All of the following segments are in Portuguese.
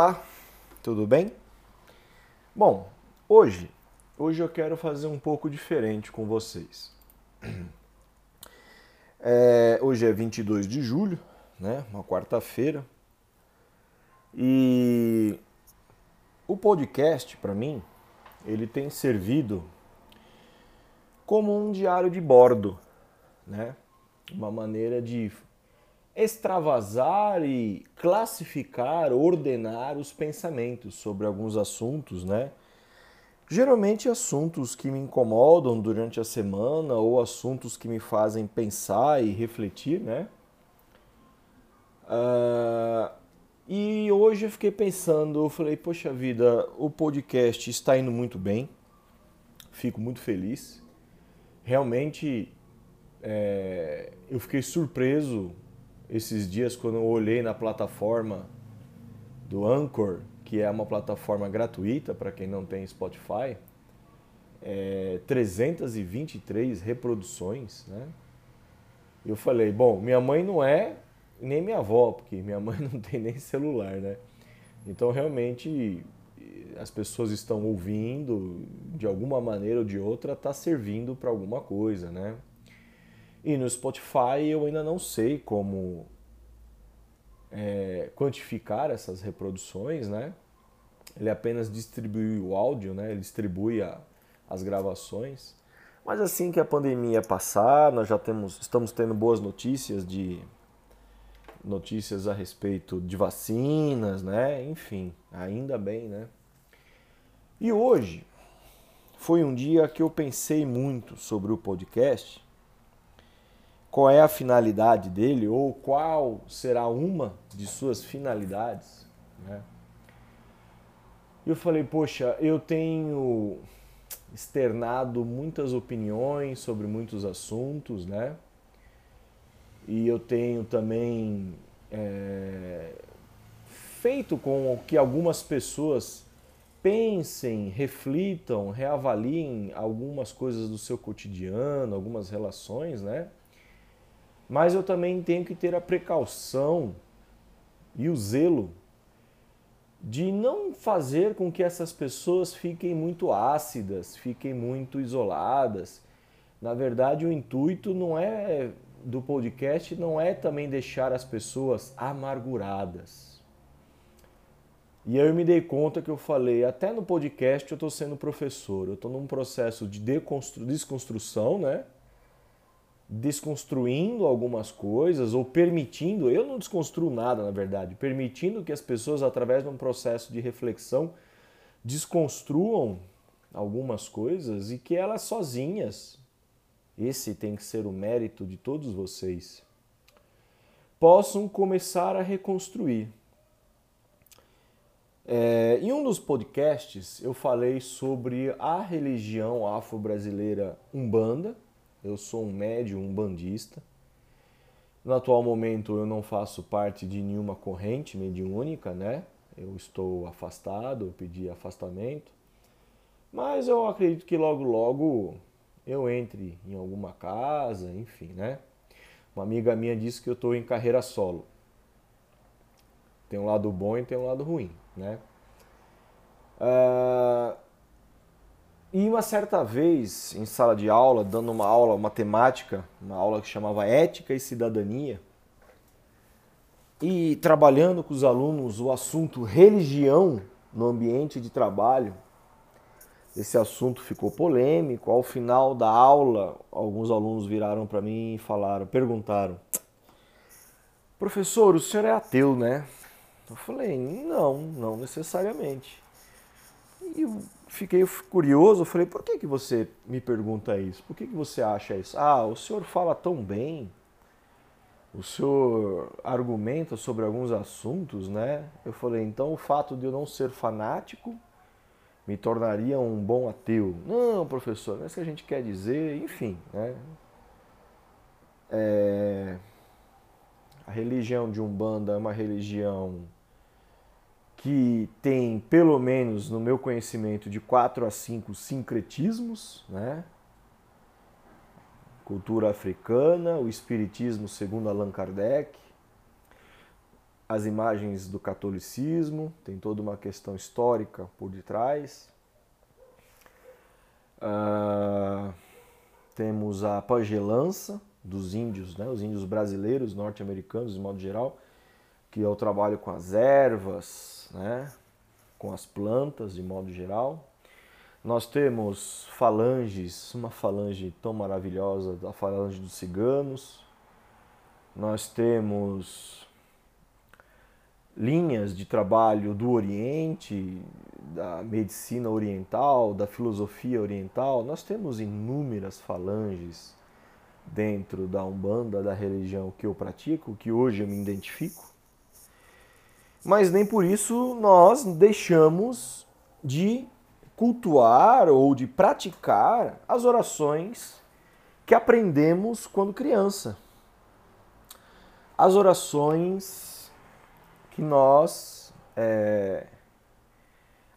Olá, tudo bem? Bom, hoje, hoje eu quero fazer um pouco diferente com vocês. É, hoje é 22 de julho, né? Uma quarta-feira. E o podcast, para mim, ele tem servido como um diário de bordo, né? Uma maneira de extravasar e classificar, ordenar os pensamentos sobre alguns assuntos, né? Geralmente assuntos que me incomodam durante a semana ou assuntos que me fazem pensar e refletir, né? Uh, e hoje eu fiquei pensando, eu falei, poxa vida, o podcast está indo muito bem, fico muito feliz. Realmente é, eu fiquei surpreso esses dias quando eu olhei na plataforma do Anchor, que é uma plataforma gratuita para quem não tem Spotify, é, 323 reproduções, né? Eu falei, bom, minha mãe não é nem minha avó, porque minha mãe não tem nem celular, né? Então realmente as pessoas estão ouvindo de alguma maneira ou de outra, está servindo para alguma coisa, né? E no Spotify eu ainda não sei como é, quantificar essas reproduções, né? Ele apenas distribui o áudio, né? Ele distribui a, as gravações. Mas assim que a pandemia passar, nós já temos, estamos tendo boas notícias de notícias a respeito de vacinas, né? Enfim, ainda bem, né? E hoje foi um dia que eu pensei muito sobre o podcast qual é a finalidade dele ou qual será uma de suas finalidades. Né? Eu falei, poxa, eu tenho externado muitas opiniões sobre muitos assuntos, né? E eu tenho também é, feito com que algumas pessoas pensem, reflitam, reavaliem algumas coisas do seu cotidiano, algumas relações, né? Mas eu também tenho que ter a precaução e o zelo de não fazer com que essas pessoas fiquem muito ácidas, fiquem muito isoladas. Na verdade, o intuito não é do podcast não é também deixar as pessoas amarguradas. E eu me dei conta que eu falei, até no podcast eu estou sendo professor, eu estou num processo de desconstrução, né? Desconstruindo algumas coisas ou permitindo, eu não desconstruo nada na verdade, permitindo que as pessoas, através de um processo de reflexão, desconstruam algumas coisas e que elas sozinhas, esse tem que ser o mérito de todos vocês, possam começar a reconstruir. É, em um dos podcasts eu falei sobre a religião afro-brasileira Umbanda eu sou um médium, um bandista. No atual momento eu não faço parte de nenhuma corrente mediúnica, né? Eu estou afastado, eu pedi afastamento. Mas eu acredito que logo logo eu entre em alguma casa, enfim, né? Uma amiga minha disse que eu estou em carreira solo. Tem um lado bom e tem um lado ruim, né? Uh, e uma certa vez, em sala de aula, dando uma aula matemática, uma aula que chamava Ética e Cidadania, e trabalhando com os alunos o assunto religião no ambiente de trabalho, esse assunto ficou polêmico. Ao final da aula, alguns alunos viraram para mim e falaram, perguntaram: "Professor, o senhor é ateu, né?" Eu falei: "Não, não necessariamente." E fiquei curioso, falei, por que, que você me pergunta isso? Por que, que você acha isso? Ah, o senhor fala tão bem, o senhor argumenta sobre alguns assuntos, né? Eu falei, então o fato de eu não ser fanático me tornaria um bom ateu. Não, professor, não é isso que a gente quer dizer, enfim, né? É... A religião de Umbanda é uma religião que tem, pelo menos no meu conhecimento, de quatro a cinco sincretismos, né? Cultura africana, o espiritismo segundo Allan Kardec, as imagens do catolicismo, tem toda uma questão histórica por detrás. Uh, temos a pagelança dos índios, né? os índios brasileiros, norte-americanos, de modo geral, que é o trabalho com as ervas, né? com as plantas, de modo geral. Nós temos falanges, uma falange tão maravilhosa, a falange dos ciganos. Nós temos linhas de trabalho do Oriente, da medicina oriental, da filosofia oriental. Nós temos inúmeras falanges dentro da Umbanda, da religião que eu pratico, que hoje eu me identifico. Mas nem por isso nós deixamos de cultuar ou de praticar as orações que aprendemos quando criança. As orações que nós é,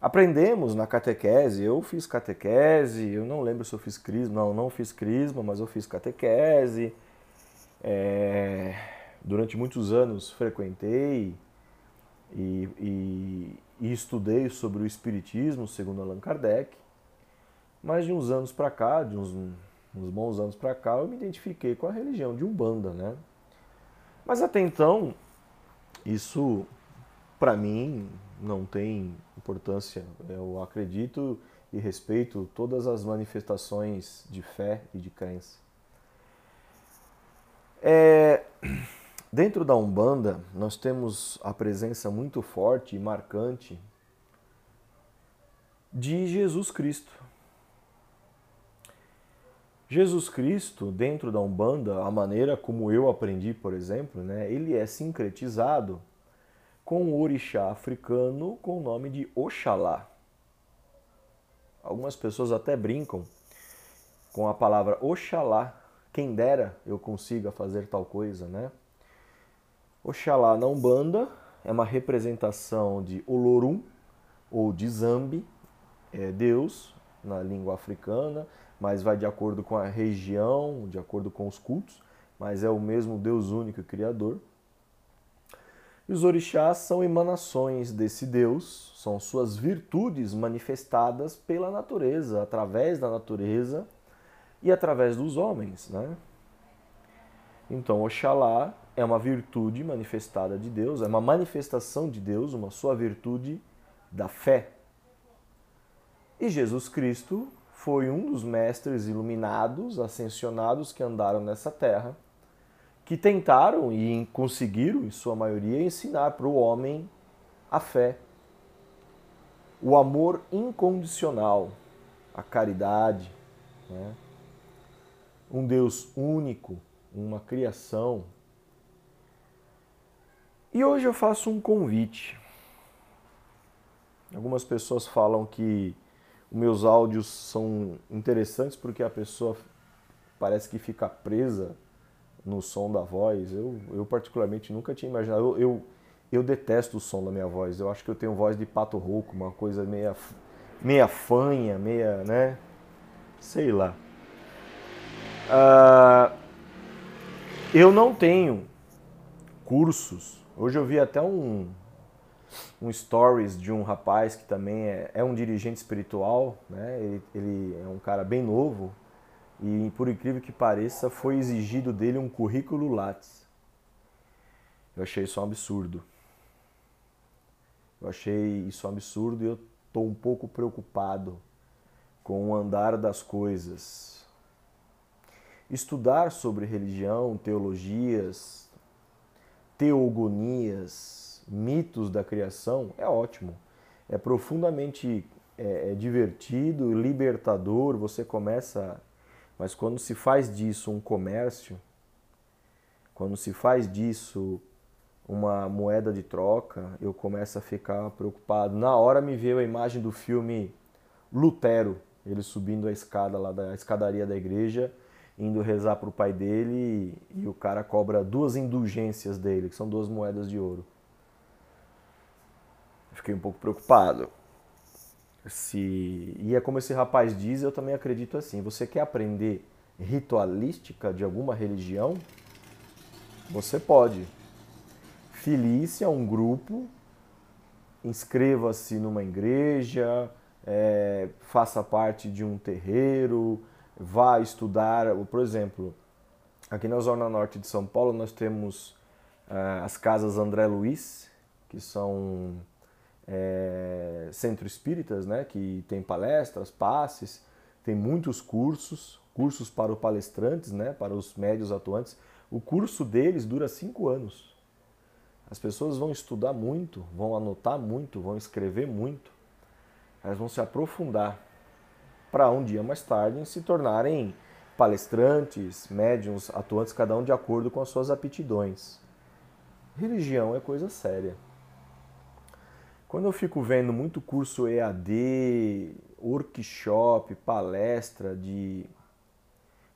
aprendemos na catequese. Eu fiz catequese, eu não lembro se eu fiz crisma, não, não fiz crisma, mas eu fiz catequese. É, durante muitos anos frequentei e, e, e estudei sobre o Espiritismo, segundo Allan Kardec. Mas de uns anos para cá, de uns, uns bons anos para cá, eu me identifiquei com a religião de Umbanda, né? Mas até então, isso para mim não tem importância. Eu acredito e respeito todas as manifestações de fé e de crença. É, Dentro da Umbanda, nós temos a presença muito forte e marcante de Jesus Cristo. Jesus Cristo, dentro da Umbanda, a maneira como eu aprendi, por exemplo, né, ele é sincretizado com o orixá africano com o nome de Oxalá. Algumas pessoas até brincam com a palavra Oxalá. Quem dera eu consiga fazer tal coisa, né? Oxalá na Umbanda é uma representação de Olorum ou de Zambi, é Deus na língua africana, mas vai de acordo com a região, de acordo com os cultos, mas é o mesmo Deus único e criador. E os orixás são emanações desse Deus, são suas virtudes manifestadas pela natureza, através da natureza e através dos homens, né? Então, Oxalá é uma virtude manifestada de Deus, é uma manifestação de Deus, uma sua virtude da fé. E Jesus Cristo foi um dos mestres iluminados, ascensionados que andaram nessa terra, que tentaram e conseguiram, em sua maioria, ensinar para o homem a fé, o amor incondicional, a caridade, né? um Deus único, uma criação e hoje eu faço um convite. Algumas pessoas falam que meus áudios são interessantes porque a pessoa parece que fica presa no som da voz. Eu, eu particularmente nunca tinha imaginado. Eu, eu, eu, detesto o som da minha voz. Eu acho que eu tenho voz de pato rouco, uma coisa meia, meia fanha, meia, né? Sei lá. Uh, eu não tenho cursos Hoje eu vi até um, um stories de um rapaz que também é, é um dirigente espiritual, né? Ele, ele, é um cara bem novo e, por incrível que pareça, foi exigido dele um currículo Lattes. Eu achei isso um absurdo. Eu achei isso um absurdo e eu estou um pouco preocupado com o andar das coisas. Estudar sobre religião, teologias, teogonias, mitos da criação, é ótimo. É profundamente é, é divertido, libertador, você começa. Mas quando se faz disso um comércio, quando se faz disso uma moeda de troca, eu começo a ficar preocupado. Na hora me veio a imagem do filme Lutero, ele subindo a escada lá da escadaria da igreja indo rezar para o pai dele e, e o cara cobra duas indulgências dele, que são duas moedas de ouro. Fiquei um pouco preocupado. Se... E é como esse rapaz diz, eu também acredito assim. Você quer aprender ritualística de alguma religião? Você pode. filie-se a um grupo, inscreva-se numa igreja, é, faça parte de um terreiro, vá estudar. Por exemplo, aqui na Zona Norte de São Paulo nós temos é, as casas André Luiz, que são é, centro espíritas, né, que tem palestras, passes, tem muitos cursos, cursos para os palestrantes, né, para os médios atuantes. O curso deles dura cinco anos. As pessoas vão estudar muito, vão anotar muito, vão escrever muito. Elas vão se aprofundar para um dia mais tarde se tornarem palestrantes, médiums, atuantes, cada um de acordo com as suas aptidões. Religião é coisa séria. Quando eu fico vendo muito curso EAD, workshop, palestra de.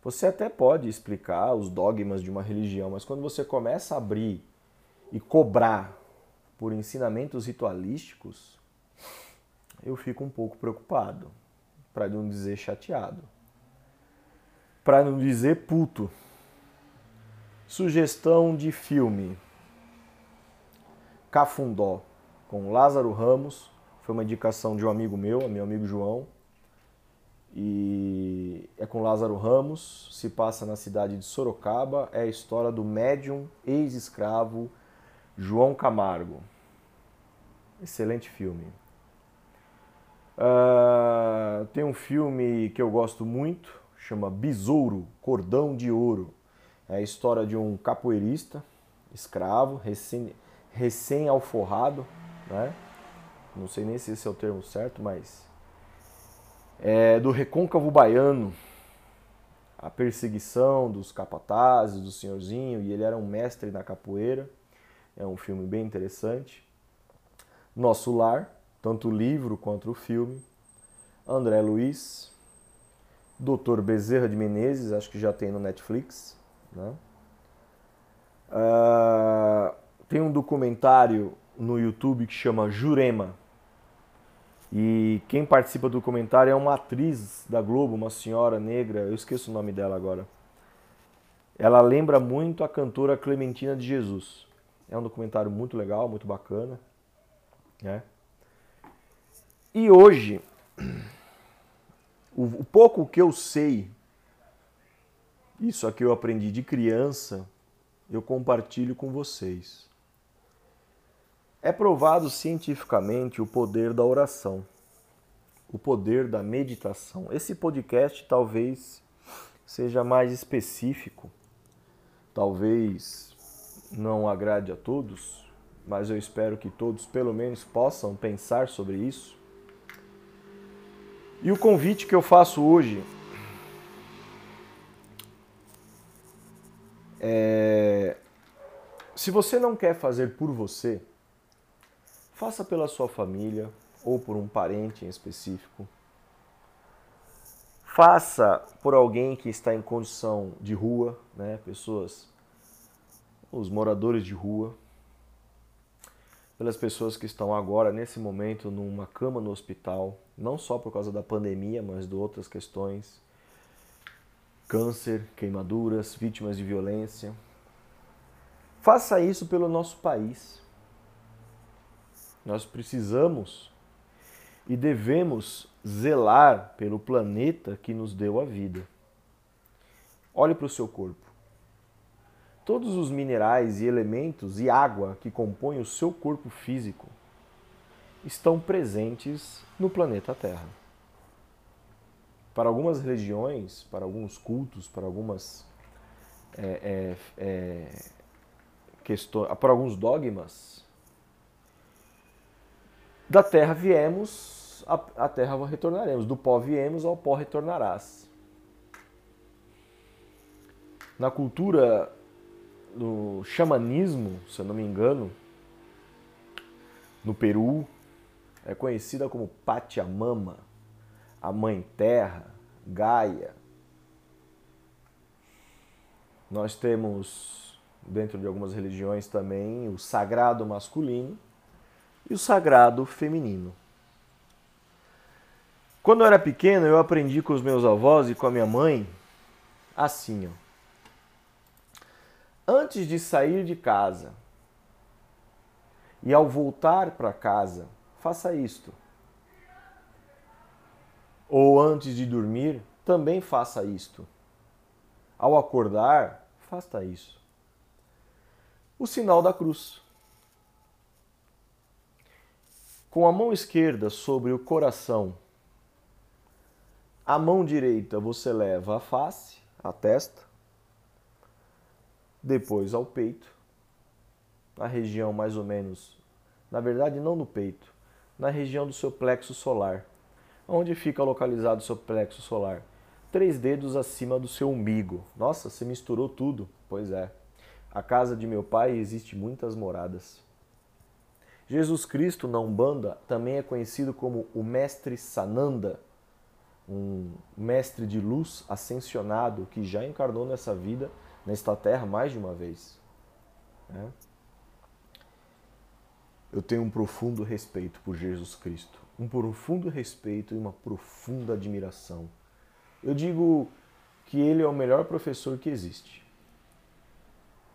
Você até pode explicar os dogmas de uma religião, mas quando você começa a abrir e cobrar por ensinamentos ritualísticos, eu fico um pouco preocupado, para não dizer chateado, para não dizer puto. Sugestão de filme: Cafundó com Lázaro Ramos. Foi uma indicação de um amigo meu, meu amigo João. E é com Lázaro Ramos, se passa na cidade de Sorocaba. É a história do médium ex-escravo João Camargo. Excelente filme. Uh, tem um filme que eu gosto muito, chama Besouro, Cordão de Ouro. É a história de um capoeirista, escravo, recém-alforrado, recém né? Não sei nem se esse é o termo certo, mas é do recôncavo baiano, a perseguição dos capatazes, do senhorzinho, e ele era um mestre na capoeira. É um filme bem interessante. Nosso Lar, tanto o livro quanto o filme. André Luiz, Doutor Bezerra de Menezes, acho que já tem no Netflix. Né? Uh, tem um documentário no YouTube que chama Jurema. E quem participa do documentário é uma atriz da Globo, uma senhora negra, eu esqueço o nome dela agora. Ela lembra muito a cantora Clementina de Jesus. É um documentário muito legal, muito bacana. Né? E hoje, o, pouco que eu sei, isso aqui eu aprendi de criança, eu compartilho com vocês. É provado cientificamente o poder da oração, o poder da meditação. Esse podcast talvez seja mais específico, talvez não agrade a todos, mas eu espero que todos pelo menos possam pensar sobre isso. E o convite que eu faço hoje é: se você não quer fazer por você, Faça pela sua família ou por um parente em específico. Faça por alguém que está em condição de rua, né? pessoas, os moradores de rua, pelas pessoas que estão agora, nesse momento, numa cama no hospital, não só por causa da pandemia, mas de outras questões, câncer, queimaduras, vítimas de violência. Faça isso pelo nosso país. Nós precisamos e devemos zelar pelo planeta que nos deu a vida. Olhe para o seu corpo. Todos os minerais e elementos e água que compõem o seu corpo físico estão presentes no planeta Terra. Para algumas religiões, para alguns cultos, para algumas é, é, é, questões, para alguns dogmas, da terra viemos, a, a terra retornaremos. Do pó viemos, ao pó retornarás. Na cultura do xamanismo, se eu não me engano, no Peru, é conhecida como Pachamama, a Mãe Terra, Gaia. Nós temos, dentro de algumas religiões também, o sagrado masculino e o sagrado feminino. Quando eu era pequeno, eu aprendi com os meus avós e com a minha mãe assim, ó. Antes de sair de casa, E ao voltar para casa, faça isto. Ou antes de dormir, também faça isto. Ao acordar, faça isso. O sinal da cruz. Com a mão esquerda sobre o coração, a mão direita você leva a face, a testa, depois ao peito, na região mais ou menos, na verdade não no peito, na região do seu plexo solar. Onde fica localizado o seu plexo solar? Três dedos acima do seu umbigo. Nossa, você misturou tudo. Pois é. A casa de meu pai existe muitas moradas. Jesus Cristo na Umbanda também é conhecido como o Mestre Sananda, um mestre de luz ascensionado que já encarnou nessa vida, nesta terra, mais de uma vez. Né? Eu tenho um profundo respeito por Jesus Cristo, um profundo respeito e uma profunda admiração. Eu digo que ele é o melhor professor que existe.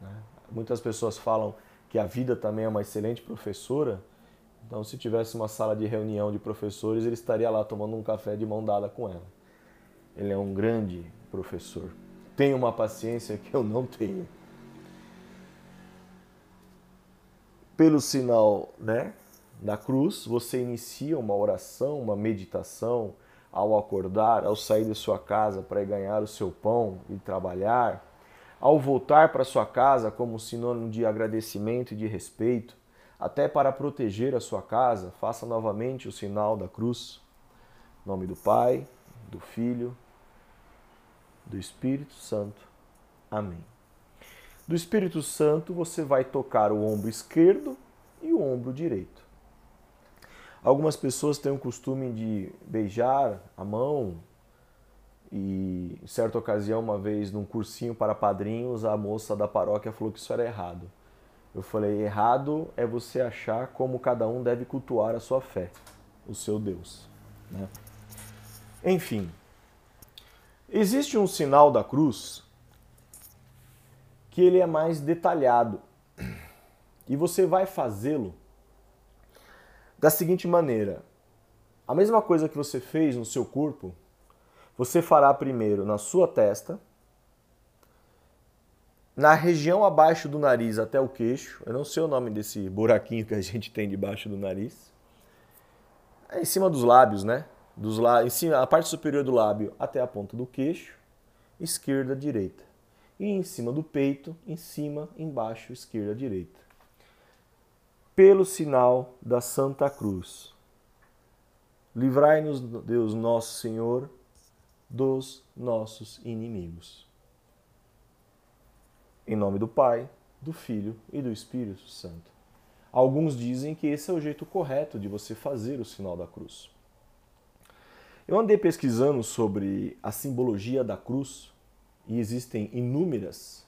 Né? Muitas pessoas falam que a vida também é uma excelente professora. Então, se tivesse uma sala de reunião de professores, ele estaria lá tomando um café de mão dada com ela. Ele é um grande professor. Tem uma paciência que eu não tenho. Pelo sinal, né, da cruz, você inicia uma oração, uma meditação ao acordar, ao sair de sua casa para ganhar o seu pão e trabalhar, ao voltar para sua casa como sinônimo de agradecimento e de respeito, até para proteger a sua casa, faça novamente o sinal da cruz. Em nome do Pai, do Filho, do Espírito Santo. Amém. Do Espírito Santo você vai tocar o ombro esquerdo e o ombro direito. Algumas pessoas têm o costume de beijar a mão e, em certa ocasião, uma vez num cursinho para padrinhos, a moça da paróquia falou que isso era errado. Eu falei: errado é você achar como cada um deve cultuar a sua fé, o seu Deus. Né? Enfim, existe um sinal da cruz que ele é mais detalhado e você vai fazê-lo da seguinte maneira: a mesma coisa que você fez no seu corpo, você fará primeiro na sua testa na região abaixo do nariz até o queixo. Eu não sei o nome desse buraquinho que a gente tem debaixo do nariz. É em cima dos lábios, né? Dos lá, em cima, a parte superior do lábio até a ponta do queixo, esquerda, direita. E em cima do peito, em cima, embaixo, esquerda, direita. Pelo sinal da Santa Cruz. Livrai-nos, Deus nosso Senhor, dos nossos inimigos. Em nome do Pai, do Filho e do Espírito Santo. Alguns dizem que esse é o jeito correto de você fazer o sinal da cruz. Eu andei pesquisando sobre a simbologia da cruz e existem inúmeras,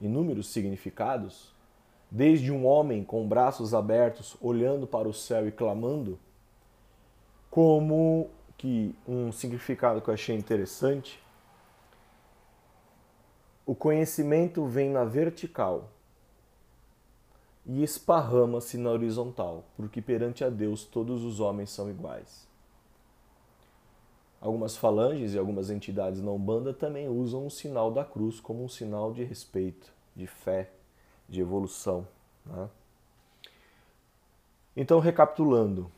inúmeros significados, desde um homem com braços abertos olhando para o céu e clamando, como que um significado que eu achei interessante o conhecimento vem na vertical e esparrama-se na horizontal, porque perante a Deus todos os homens são iguais. Algumas falanges e algumas entidades na Umbanda também usam o sinal da cruz como um sinal de respeito, de fé, de evolução. Né? Então, recapitulando,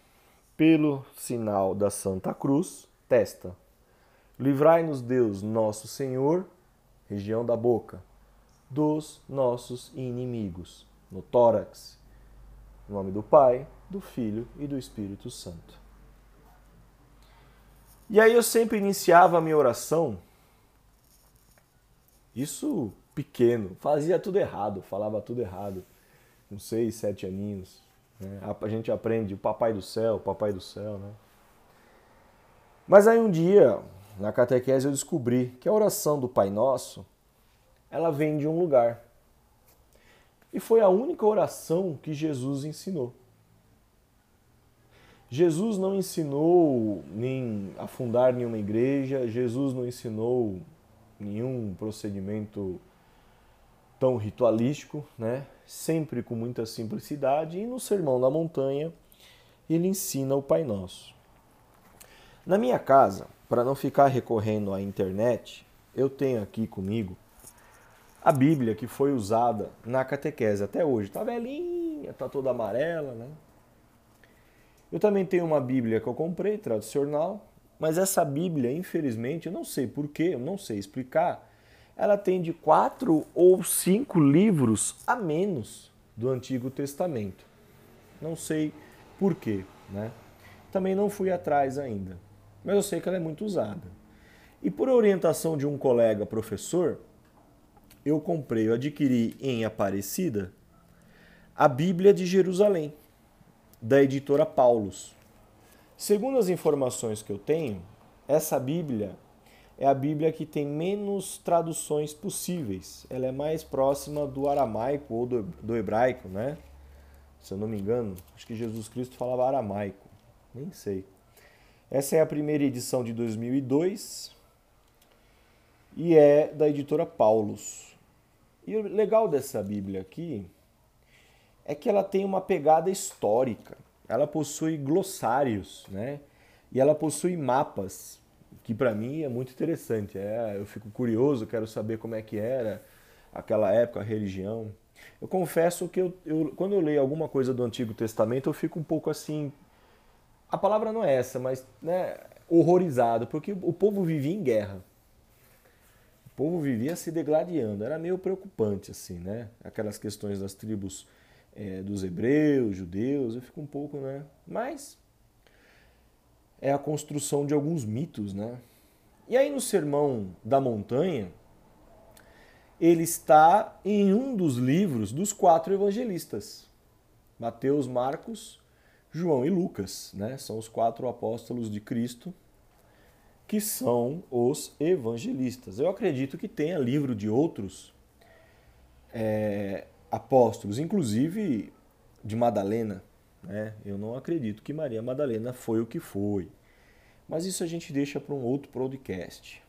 pelo sinal da Santa Cruz, testa. Livrai-nos, Deus, nosso Senhor, região da boca, dos nossos inimigos, no tórax. Em nome do Pai, do Filho e do Espírito Santo. E aí eu sempre iniciava a minha oração, isso pequeno, fazia tudo errado, falava tudo errado, com seis, sete aninhos. Né? A gente aprende o Papai do Céu, Papai do Céu, né? Mas aí um dia, na catequese eu descobri que a oração do Pai Nosso, ela vem de um lugar. E foi a única oração que Jesus ensinou. Jesus não ensinou nem a fundar nenhuma igreja, Jesus não ensinou nenhum procedimento tão ritualístico, né? Sempre com muita simplicidade e no Sermão da Montanha ele ensina o Pai Nosso. Na minha casa, para não ficar recorrendo à internet, eu tenho aqui comigo a Bíblia que foi usada na catequese até hoje. Tá velhinha, tá toda amarela, né? Eu também tenho uma Bíblia que eu comprei, tradicional, mas essa Bíblia, infelizmente, eu não sei porquê, eu não sei explicar, ela tem de quatro ou cinco livros a menos do Antigo Testamento. Não sei porquê, né? Também não fui atrás ainda, mas eu sei que ela é muito usada. E por orientação de um colega professor, eu comprei, eu adquiri em Aparecida a Bíblia de Jerusalém, da editora Paulus. Segundo as informações que eu tenho, essa Bíblia é a Bíblia que tem menos traduções possíveis. Ela é mais próxima do aramaico ou do, hebraico, né? Se eu não me engano, acho que Jesus Cristo falava aramaico, nem sei. Essa é a primeira edição de 2002 e é da editora Paulus. E o legal dessa Bíblia aqui é que ela tem uma pegada histórica. Ela possui glossários, né? E ela possui mapas que para mim é muito interessante. É, eu fico curioso, quero saber como é que era aquela época, a religião. Eu confesso que eu, eu, quando eu leio alguma coisa do Antigo Testamento, eu fico um pouco assim. A palavra não é essa, mas né, horrorizado, porque o povo vivia em guerra. O povo vivia se degladiando. Era meio preocupante, assim, né? Aquelas questões das tribos é, dos hebreus, judeus, eu fico um pouco, né? Mas é a construção de alguns mitos, né? E aí no Sermão da Montanha, ele está em um dos livros dos quatro evangelistas. Mateus, Marcos, João e Lucas, né? São os quatro apóstolos de Cristo que são os evangelistas. Eu acredito que tenha livro de outros é, apóstolos, inclusive de Madalena, né? Eu não acredito que Maria Madalena foi o que foi. Mas isso a gente deixa para um outro podcast.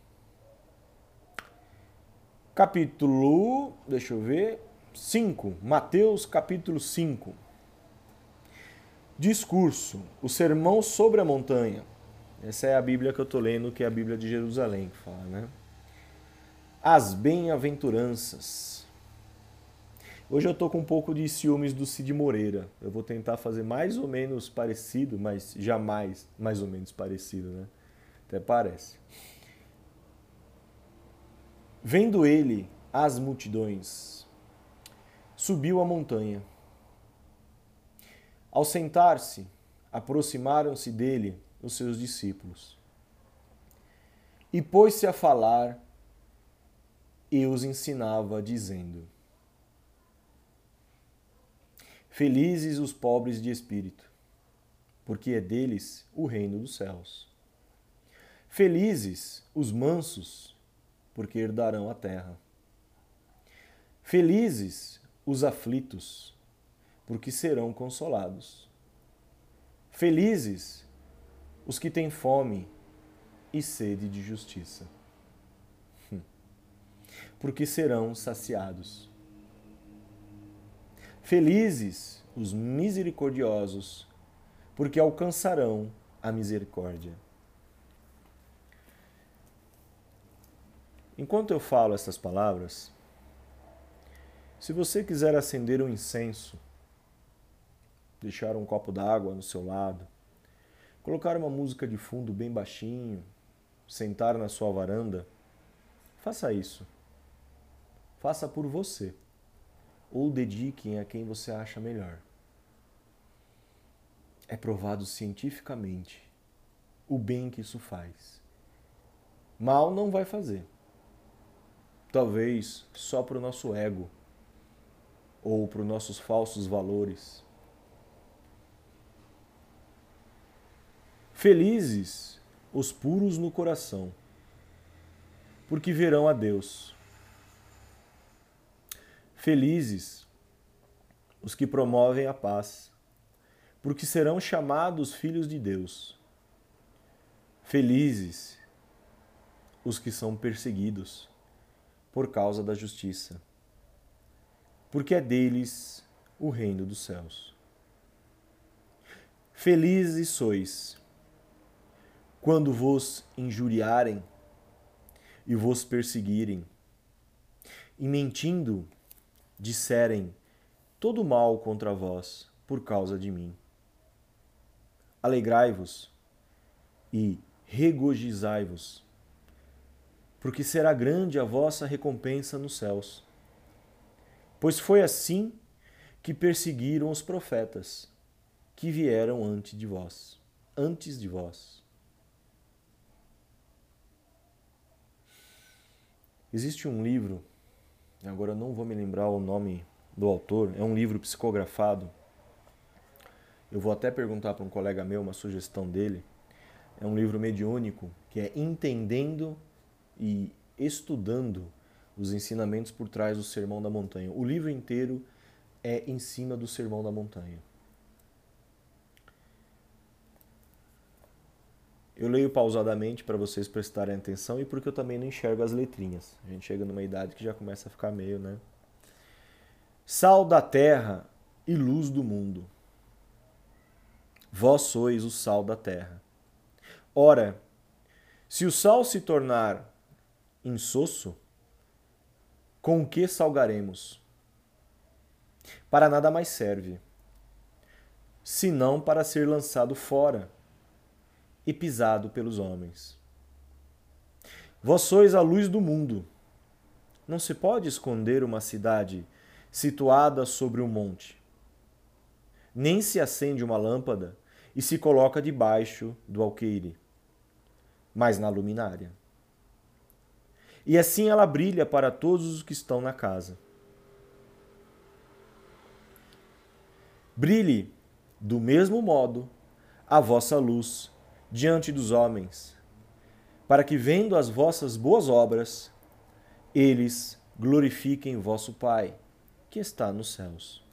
Capítulo, deixa eu ver, 5. Mateus, capítulo 5. Discurso, o sermão sobre a montanha. Essa é a Bíblia que eu estou lendo, que é a Bíblia de Jerusalém, que fala, né? As bem-aventuranças. Hoje eu estou com um pouco de ciúmes do Cid Moreira. Eu vou tentar fazer mais ou menos parecido, mas jamais mais ou menos parecido, né? Até parece. Vendo ele as multidões, subiu a montanha. Ao sentar-se, aproximaram-se dele os seus discípulos. E pôs-se a falar e os ensinava, dizendo: Felizes os pobres de espírito, porque é deles o reino dos céus. Felizes os mansos, porque herdarão a terra. Felizes os aflitos, porque serão consolados. Felizes os que têm fome e sede de justiça, porque serão saciados. Felizes os misericordiosos, porque alcançarão a misericórdia. Enquanto eu falo essas palavras, se você quiser acender um incenso, deixar um copo d'água no seu lado, colocar uma música de fundo bem baixinho, sentar na sua varanda, faça isso. Faça por você ou dediquem a quem você acha melhor. É provado cientificamente o bem que isso faz. Mal não vai fazer. Talvez só para o nosso ego ou para os nossos falsos valores. Felizes os puros no coração, porque verão a Deus. Felizes os que promovem a paz, porque serão chamados filhos de Deus. Felizes os que são perseguidos por causa da justiça, porque é deles o reino dos céus. Felizes sois quando vos injuriarem e vos perseguirem, e mentindo disserem todo mal contra vós por causa de mim. Alegrai-vos e regozijai-vos, porque será grande a vossa recompensa nos céus. Pois foi assim que perseguiram os profetas que vieram antes de vós, antes de vós. Existe um livro, agora não vou me lembrar o nome do autor, é um livro psicografado. Eu vou até perguntar para um colega meu uma sugestão dele. É um livro mediúnico que é Entendendo e Estudando os Ensinamentos por Trás do Sermão da Montanha. O livro inteiro é em cima do Sermão da Montanha. Eu leio pausadamente para vocês prestarem atenção e porque eu também não enxergo as letrinhas. A gente chega numa idade que já começa a ficar meio, né? Sal da terra e luz do mundo. Vós sois o sal da terra. Ora, se o sal se tornar insosso, com que salgaremos? Para nada mais serve, senão para ser lançado fora e pisado pelos homens. Vós sois a luz do mundo. Não se pode esconder uma cidade situada sobre um monte. Nem se acende uma lâmpada e se coloca debaixo do alqueire, mas na luminária. E assim ela brilha para todos os que estão na casa. Brilhe do mesmo modo a vossa luz diante dos homens, para que, vendo as vossas boas obras, eles glorifiquem vosso Pai, que está nos céus.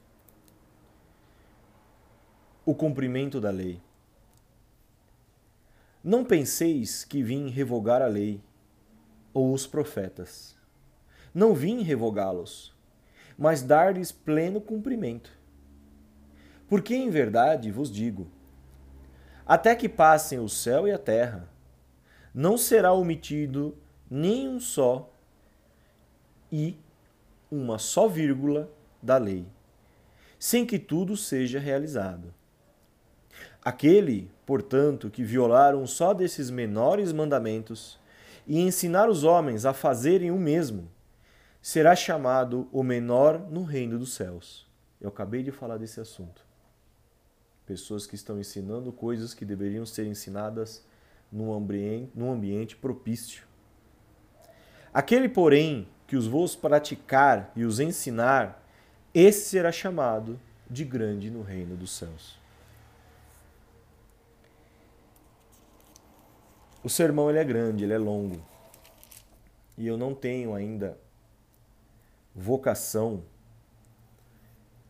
O cumprimento da lei. Não penseis que vim revogar a lei ou os profetas. Não vim revogá-los, mas dar-lhes pleno cumprimento. Porque em verdade vos digo: até que passem o céu e a terra, não será omitido nem um só e uma só vírgula da lei, sem que tudo seja realizado. Aquele, portanto, que violar um só desses menores mandamentos e ensinar os homens a fazerem o mesmo, será chamado o menor no reino dos céus. Eu acabei de falar desse assunto pessoas que estão ensinando coisas que deveriam ser ensinadas num ambiente, num ambiente propício. Aquele, porém, que os vos praticar e os ensinar, esse será chamado de grande no reino dos céus. O sermão ele é grande, ele é longo. E eu não tenho ainda vocação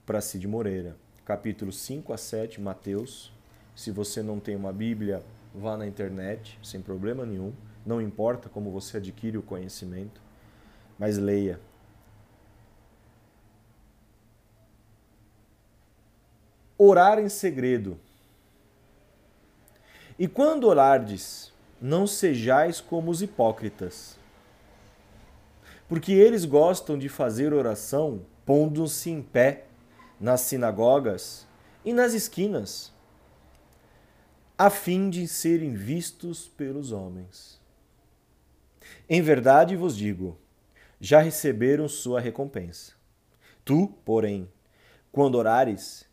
para Cid Moreira capítulos 5 a 7, Mateus. Se você não tem uma Bíblia, vá na internet, sem problema nenhum. Não importa como você adquire o conhecimento, mas leia. Orar em segredo. E quando orardes, não sejais como os hipócritas, porque eles gostam de fazer oração pondo-se em pé nas sinagogas e nas esquinas, a fim de serem vistos pelos homens. Em verdade vos digo, já receberam sua recompensa. Tu, porém, quando orares,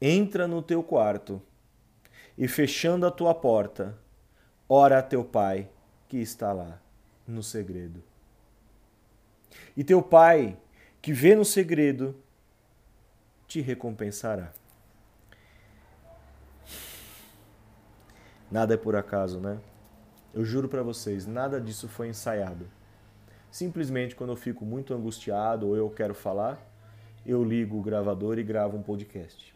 entra no teu quarto e, fechando a tua porta, ora a teu pai que está lá no segredo. E teu pai, que vê no segredo, te recompensará. Nada é por acaso, né? Eu juro para vocês, nada disso foi ensaiado. Simplesmente quando eu fico muito angustiado ou eu quero falar, eu ligo o gravador e gravo um podcast.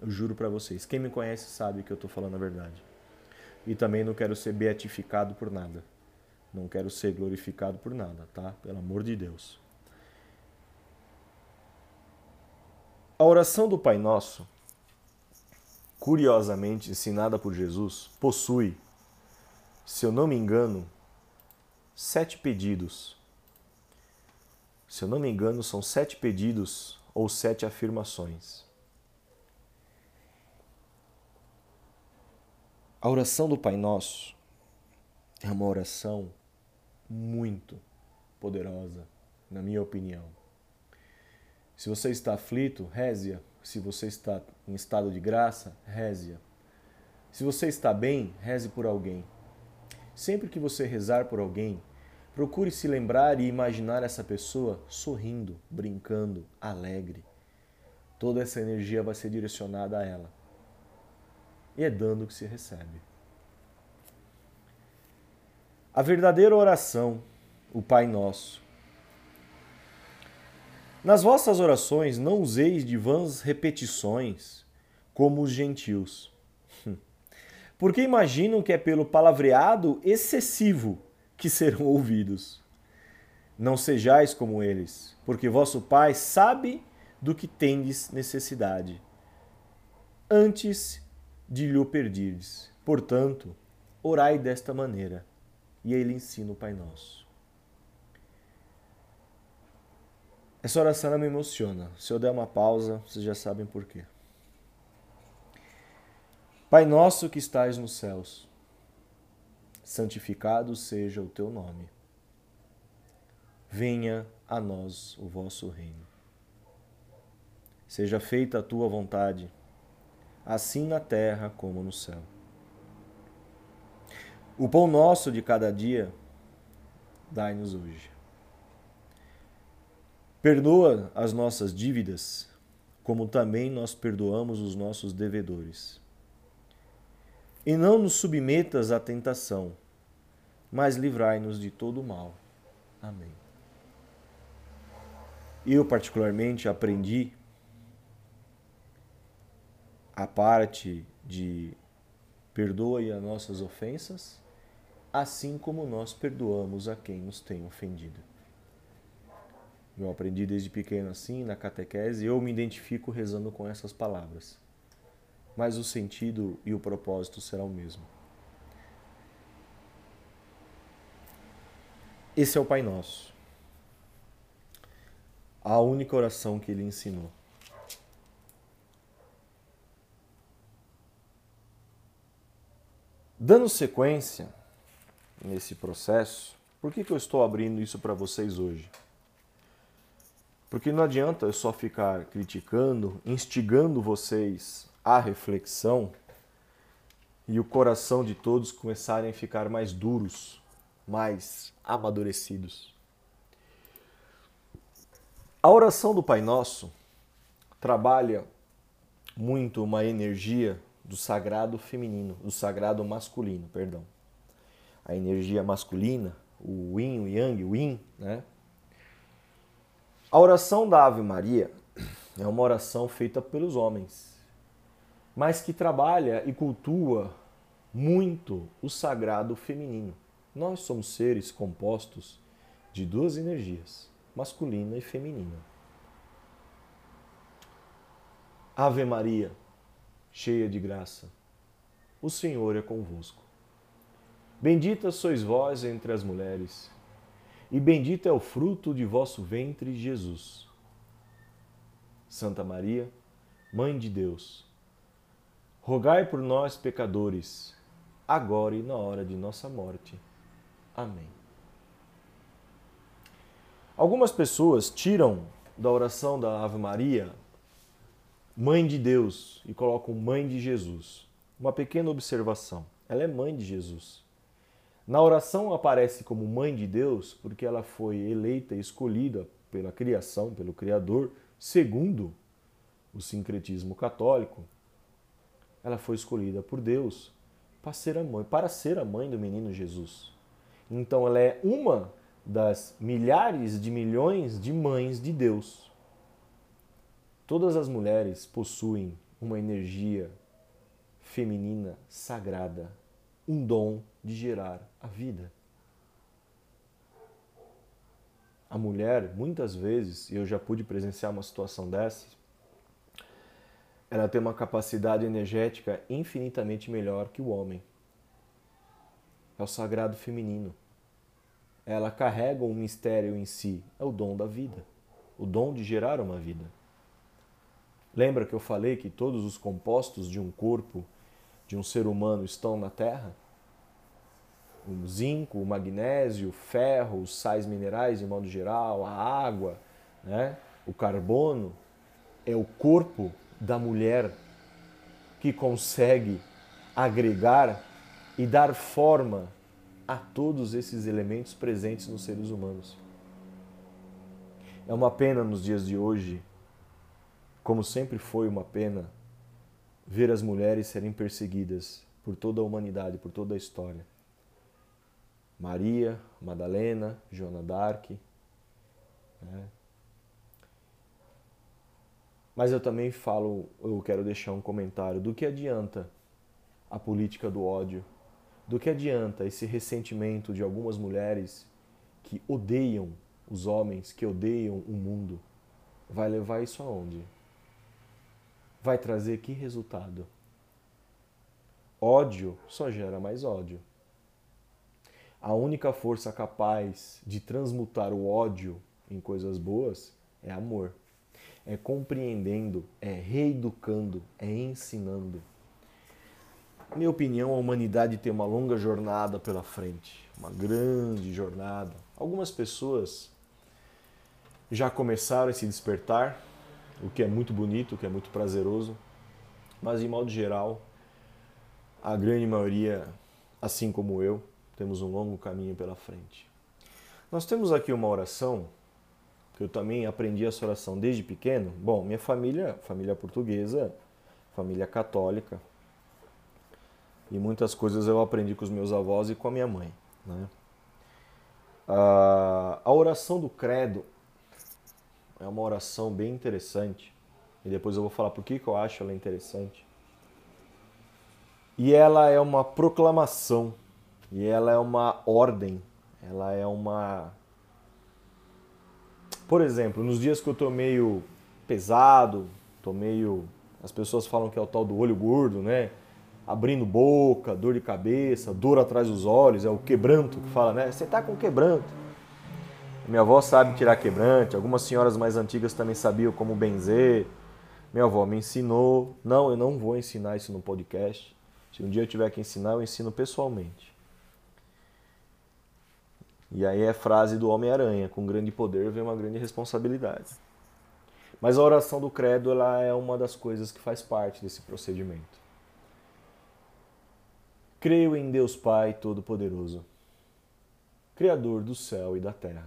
Eu juro para vocês. Quem me conhece sabe que eu estou falando a verdade. E também não quero ser beatificado por nada. Não quero ser glorificado por nada, tá? Pelo amor de Deus. A oração do Pai Nosso, curiosamente ensinada por Jesus, possui, se eu não me engano, sete pedidos. Se eu não me engano, são sete pedidos ou sete afirmações. A oração do Pai Nosso é uma oração muito poderosa, na minha opinião. Se você está aflito, reze-a. Se você está em estado de graça, reze-a. Se você está bem, reze por alguém. Sempre que você rezar por alguém, procure se lembrar e imaginar essa pessoa sorrindo, brincando, alegre. Toda essa energia vai ser direcionada a ela. E é dando que se recebe. A verdadeira oração, o Pai Nosso, nas vossas orações não useis de vãs repetições, como os gentios. Porque imaginam que é pelo palavreado excessivo que serão ouvidos. Não sejais como eles, porque vosso Pai sabe do que tendes necessidade, antes de lhe o perdirdes. Portanto, orai desta maneira. E ele ensina o Pai Nosso. Essa oração me emociona. Se eu der uma pausa, vocês já sabem por quê. Pai nosso que estais nos céus, santificado seja o teu nome. Venha a nós o vosso reino. Seja feita a tua vontade, assim na terra como no céu. O pão nosso de cada dia, dai-nos hoje Perdoa as nossas dívidas, como também nós perdoamos os nossos devedores. E não nos submetas à tentação, mas livrai-nos de todo mal. Amém. Eu, particularmente, aprendi a parte de perdoe as nossas ofensas, assim como nós perdoamos a quem nos tem ofendido. Eu aprendi desde pequeno assim, na catequese, eu me identifico rezando com essas palavras. Mas o sentido e o propósito serão o mesmo. Esse é o Pai Nosso. A única oração que ele ensinou. Dando sequência nesse processo, por que, que eu estou abrindo isso para vocês hoje? Porque não adianta eu só ficar criticando, instigando vocês à reflexão e o coração de todos começarem a ficar mais duros, mais amadurecidos. A oração do Pai Nosso trabalha muito uma energia do sagrado feminino, do sagrado masculino, perdão. A energia masculina, o yin, o yang, o yin, né? A oração da Ave Maria é uma oração feita pelos homens, mas que trabalha e cultua muito o sagrado feminino. Nós somos seres compostos de duas energias, masculina e feminina. Ave Maria, cheia de graça, o Senhor é convosco. Bendita sois vós entre as mulheres e bendito é o fruto de vosso ventre, Jesus. Santa Maria, Mãe de Deus, rogai por nós, pecadores, agora e na hora de nossa morte. Amém. Algumas pessoas tiram da oração da Ave Maria Mãe de Deus e colocam Mãe de Jesus. Uma pequena observação: ela é mãe de Jesus. Na oração aparece como mãe de Deus porque ela foi eleita e escolhida pela criação, pelo Criador, segundo o sincretismo católico. Ela foi escolhida por Deus para ser a mãe, para ser a mãe do menino Jesus. Então ela é uma das milhares de milhões de mães de Deus. Todas as mulheres possuem uma energia feminina sagrada, um dom de gerar a vida. A mulher, muitas vezes, e eu já pude presenciar uma situação dessas, ela tem uma capacidade energética infinitamente melhor que o homem. É o sagrado feminino. Ela carrega um mistério em si, é o dom da vida, o dom de gerar uma vida. Lembra que eu falei que todos os compostos de um corpo, de um ser humano, estão na Terra? O zinco, o magnésio, o ferro, os sais minerais de modo geral, a água, né? o carbono, é o corpo da mulher que consegue agregar e dar forma a todos esses elementos presentes nos seres humanos. É uma pena nos dias de hoje, como sempre foi uma pena, ver as mulheres serem perseguidas por toda a humanidade, por toda a história. Maria, Madalena, Joana d'Arc, né? Mas eu também falo, eu quero deixar um comentário do que adianta a política do ódio, do que adianta esse ressentimento de algumas mulheres que odeiam os homens, que odeiam o mundo. Vai levar isso aonde? Vai trazer que resultado? Ódio só gera mais ódio. A única força capaz de transmutar o ódio em coisas boas é amor é compreendendo, é reeducando, é ensinando. Minha opinião, a humanidade tem uma longa jornada pela frente, uma grande jornada. Algumas pessoas já começaram a se despertar, o que é muito bonito, o que é muito prazeroso, mas em modo geral, a grande maioria, assim como eu, temos um longo caminho pela frente. Nós temos aqui uma oração que eu também aprendi essa oração desde pequeno. Bom, minha família, família portuguesa, família católica, e muitas coisas eu aprendi com os meus avós e com a minha mãe. Né? A oração do credo é uma oração bem interessante, e depois eu vou falar por que, eu acho ela interessante. E ela é uma proclamação, e ela é uma ordem, ela é uma por exemplo, nos dias que eu tô meio pesado, tô meio. As pessoas falam que é o tal do olho gordo, né? Abrindo boca, dor de cabeça, dor atrás dos olhos, é o quebranto que fala, né? Você tá com quebranto. Minha avó sabe tirar quebrante, algumas senhoras mais antigas também sabiam como benzer. Minha avó me ensinou. Não, eu não vou ensinar isso no podcast. Se um dia eu tiver que ensinar, eu ensino pessoalmente. E aí é frase do Homem-Aranha: com grande poder vem uma grande responsabilidade. Mas a oração do credo ela é uma das coisas que faz parte desse procedimento. Creio em Deus Pai Todo-Poderoso, Criador do céu e da terra,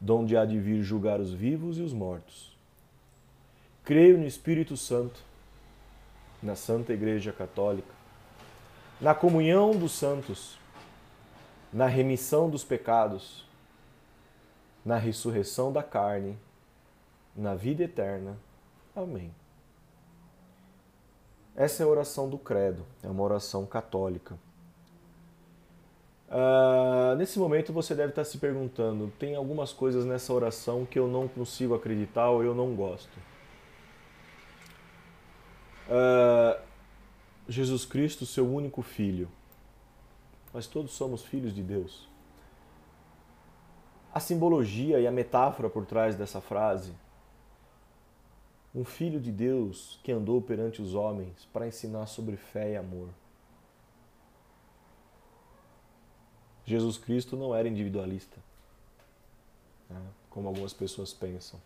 donde há de vir julgar os vivos e os mortos. Creio no Espírito Santo, na Santa Igreja Católica, na comunhão dos santos na remissão dos pecados, na ressurreição da carne, na vida eterna. Amém. Essa é a oração do Credo, é uma oração católica. Uh, nesse momento você deve estar se perguntando: tem algumas coisas nessa oração que eu não consigo acreditar ou eu não gosto. Uh, Jesus Cristo, seu único filho, nós todos somos filhos de Deus. A simbologia e a metáfora por trás dessa frase. Um filho de Deus que andou perante os homens para ensinar sobre fé e amor. Jesus Cristo não era individualista, né? como algumas pessoas pensam.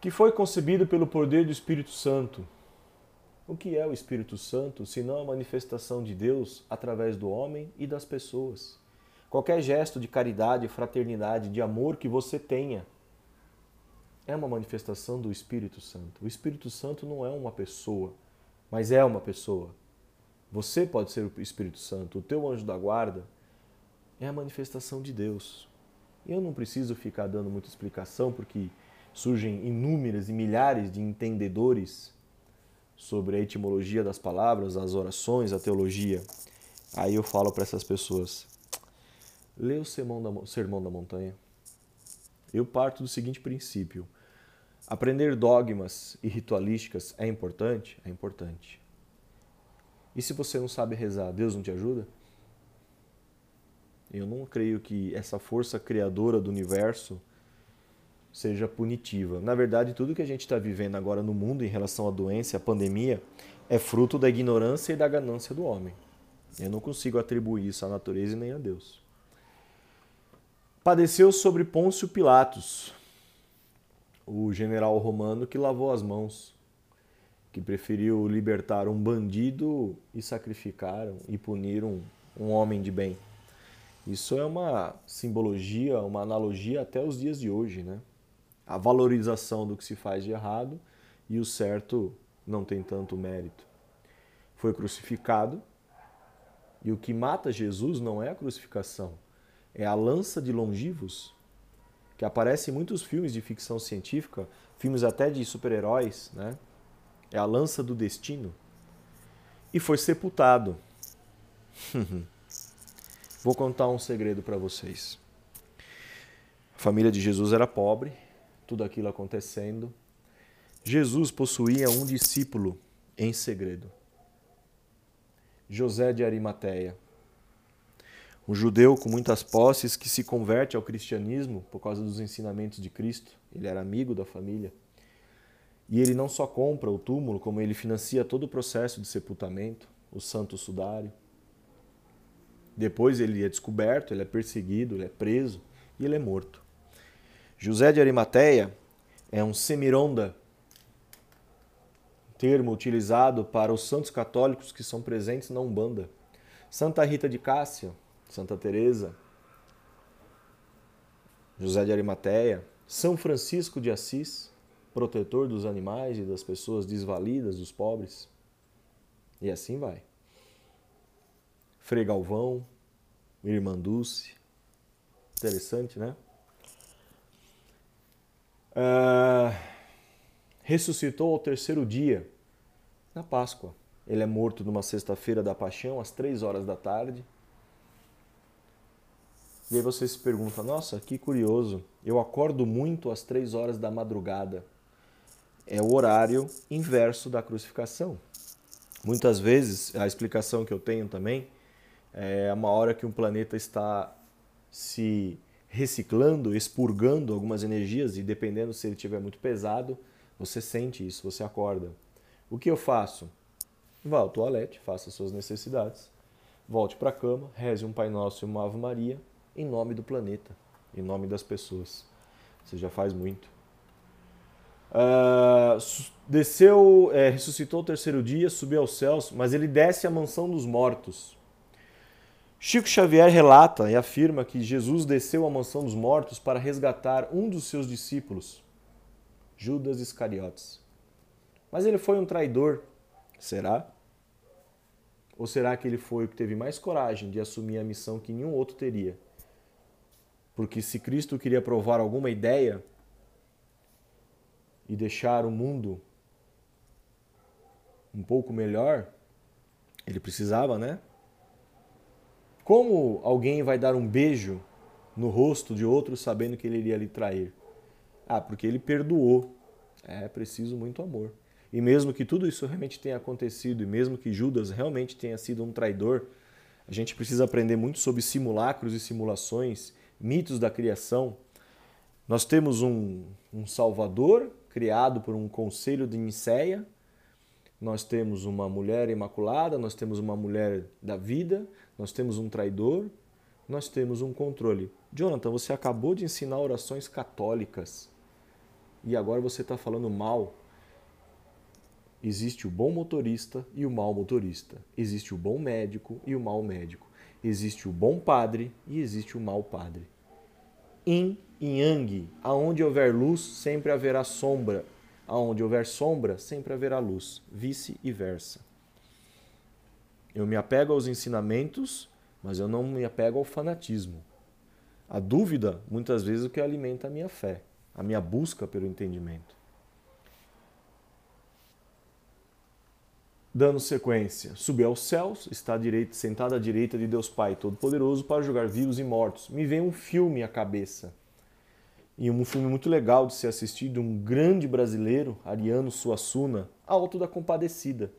Que foi concebido pelo poder do Espírito Santo, o que é o Espírito Santo senão a manifestação de Deus através do homem e das pessoas? Qualquer gesto de caridade, fraternidade, de amor que você tenha é uma manifestação do Espírito Santo. O Espírito Santo não é uma pessoa, mas é uma pessoa. Você pode ser o Espírito Santo, o teu anjo da guarda é a manifestação de Deus. Eu não preciso ficar dando muita explicação porque surgem inúmeras e milhares de entendedores sobre a etimologia das palavras, as orações, a teologia. Aí eu falo para essas pessoas: lê o Sermão da, Sermão da Montanha. Eu parto do seguinte princípio: aprender dogmas e ritualísticas é importante? É importante. E se você não sabe rezar, Deus não te ajuda? Eu não creio que essa força criadora do universo seja punitiva. Na verdade, tudo que a gente está vivendo agora no mundo em relação à doença, à pandemia, é fruto da ignorância e da ganância do homem. Eu não consigo atribuir isso à natureza e nem a Deus. Padeceu sobre Pôncio Pilatos, o general romano que lavou as mãos, que preferiu libertar um bandido e sacrificar e punir um, um homem de bem. Isso é uma simbologia, uma analogia até os dias de hoje, né? A valorização do que se faz de errado e o certo não tem tanto mérito. Foi crucificado e o que mata Jesus não é a crucificação, é a lança de longivos, que aparece em muitos filmes de ficção científica, filmes até de super-heróis, né? É a lança do destino. E foi sepultado. Vou contar um segredo para vocês. A família de Jesus era pobre, tudo aquilo acontecendo. Jesus possuía um discípulo em segredo. José de Arimateia. Um judeu com muitas posses que se converte ao cristianismo por causa dos ensinamentos de Cristo. Ele era amigo da família. E ele não só compra o túmulo, como ele financia todo o processo de sepultamento, o santo sudário. Depois ele é descoberto, ele é perseguido, ele é preso e ele é morto. José de Arimateia é um semironda, termo utilizado para os santos católicos que são presentes na Umbanda. Santa Rita de Cássia, Santa Teresa, José de Arimateia, São Francisco de Assis, protetor dos animais e das pessoas desvalidas, dos pobres. E assim vai. Frei Galvão, Irmã Dulce. Interessante, né? Uh, ressuscitou ao terceiro dia, na Páscoa. Ele é morto numa sexta-feira da paixão, às três horas da tarde. E aí você se pergunta, nossa, que curioso, eu acordo muito às três horas da madrugada. É o horário inverso da crucificação. Muitas vezes, a explicação que eu tenho também é uma hora que um planeta está se reciclando, expurgando algumas energias e dependendo se ele estiver muito pesado, você sente isso, você acorda. O que eu faço? Vá ao toalete, faça suas necessidades, volte para a cama, reze um Pai Nosso e uma Ave Maria em nome do planeta, em nome das pessoas. Você já faz muito. Uh, desceu, é, ressuscitou o terceiro dia, subiu aos céus, mas ele desce à mansão dos mortos. Chico Xavier relata e afirma que Jesus desceu à mansão dos mortos para resgatar um dos seus discípulos, Judas Iscariotes. Mas ele foi um traidor, será? Ou será que ele foi o que teve mais coragem de assumir a missão que nenhum outro teria? Porque se Cristo queria provar alguma ideia e deixar o mundo um pouco melhor, ele precisava, né? Como alguém vai dar um beijo no rosto de outro sabendo que ele iria lhe trair? Ah, porque ele perdoou. É preciso muito amor. E mesmo que tudo isso realmente tenha acontecido, e mesmo que Judas realmente tenha sido um traidor, a gente precisa aprender muito sobre simulacros e simulações, mitos da criação. Nós temos um, um Salvador criado por um conselho de Niceia, nós temos uma mulher imaculada, nós temos uma mulher da vida, nós temos um traidor, nós temos um controle. Jonathan, você acabou de ensinar orações católicas e agora você está falando mal. Existe o bom motorista e o mau motorista. Existe o bom médico e o mau médico. Existe o bom padre e existe o mau padre. yin e yang. Aonde houver luz, sempre haverá sombra. Aonde houver sombra, sempre haverá luz. Vice-versa. Eu me apego aos ensinamentos, mas eu não me apego ao fanatismo. A dúvida, muitas vezes, é o que alimenta a minha fé, a minha busca pelo entendimento. Dando sequência, subiu aos céus, está à direita, sentado à direita de Deus Pai Todo-Poderoso para julgar vivos e mortos. Me vem um filme à cabeça. E um filme muito legal de ser assistido, um grande brasileiro, Ariano Suassuna, Alto da Compadecida.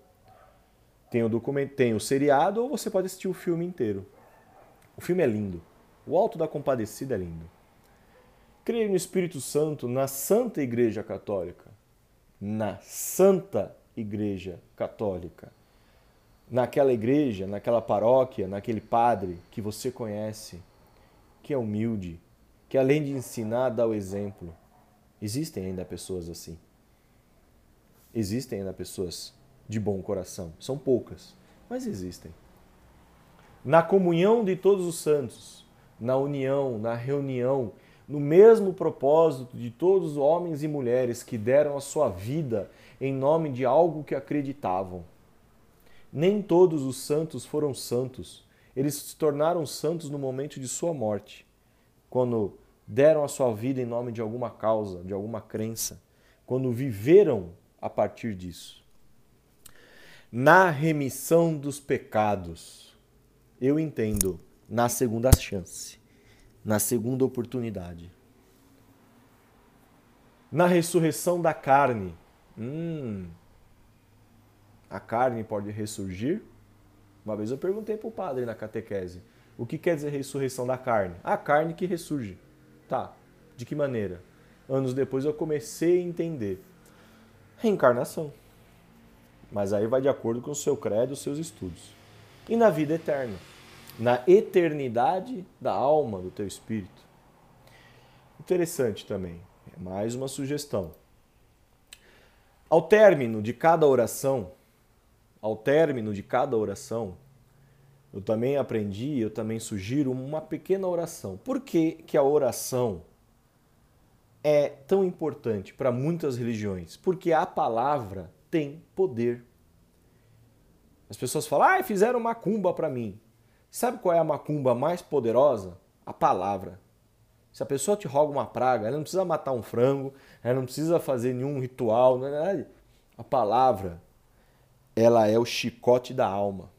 Tem o, documento, tem o seriado ou você pode assistir o filme inteiro. O filme é lindo. O Alto da Compadecida é lindo. Creio no Espírito Santo na Santa Igreja Católica. Na Santa Igreja Católica. Naquela igreja, naquela paróquia, naquele padre que você conhece, que é humilde, que além de ensinar, dá o exemplo. Existem ainda pessoas assim. Existem ainda pessoas de bom coração. São poucas, mas existem. Na comunhão de todos os santos, na união, na reunião, no mesmo propósito de todos os homens e mulheres que deram a sua vida em nome de algo que acreditavam. Nem todos os santos foram santos. Eles se tornaram santos no momento de sua morte, quando deram a sua vida em nome de alguma causa, de alguma crença, quando viveram a partir disso. Na remissão dos pecados, eu entendo na segunda chance, na segunda oportunidade. Na ressurreição da carne, hum, a carne pode ressurgir? Uma vez eu perguntei para o padre na catequese: o que quer dizer ressurreição da carne? A carne que ressurge. Tá, de que maneira? Anos depois eu comecei a entender. Reencarnação. Mas aí vai de acordo com o seu credo, os seus estudos. E na vida eterna na eternidade da alma do teu espírito. Interessante também, é mais uma sugestão. Ao término de cada oração, ao término de cada oração, eu também aprendi, eu também sugiro uma pequena oração. Por que, que a oração é tão importante para muitas religiões? Porque a palavra tem poder. As pessoas falam, ah, fizeram macumba para mim. Sabe qual é a macumba mais poderosa? A palavra. Se a pessoa te roga uma praga, ela não precisa matar um frango, ela não precisa fazer nenhum ritual, não é nada. A palavra, ela é o chicote da alma.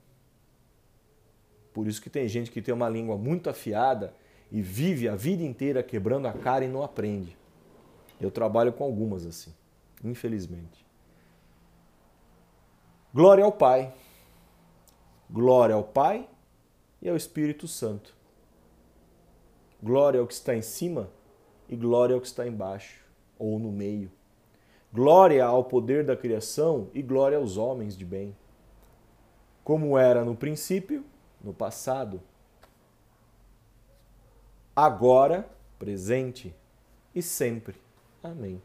Por isso que tem gente que tem uma língua muito afiada e vive a vida inteira quebrando a cara e não aprende. Eu trabalho com algumas assim, infelizmente. Glória ao Pai. Glória ao Pai, e ao Espírito Santo. Glória ao que está em cima e glória ao que está embaixo ou no meio. Glória ao poder da criação e glória aos homens de bem. Como era no princípio, no passado, agora, presente e sempre. Amém.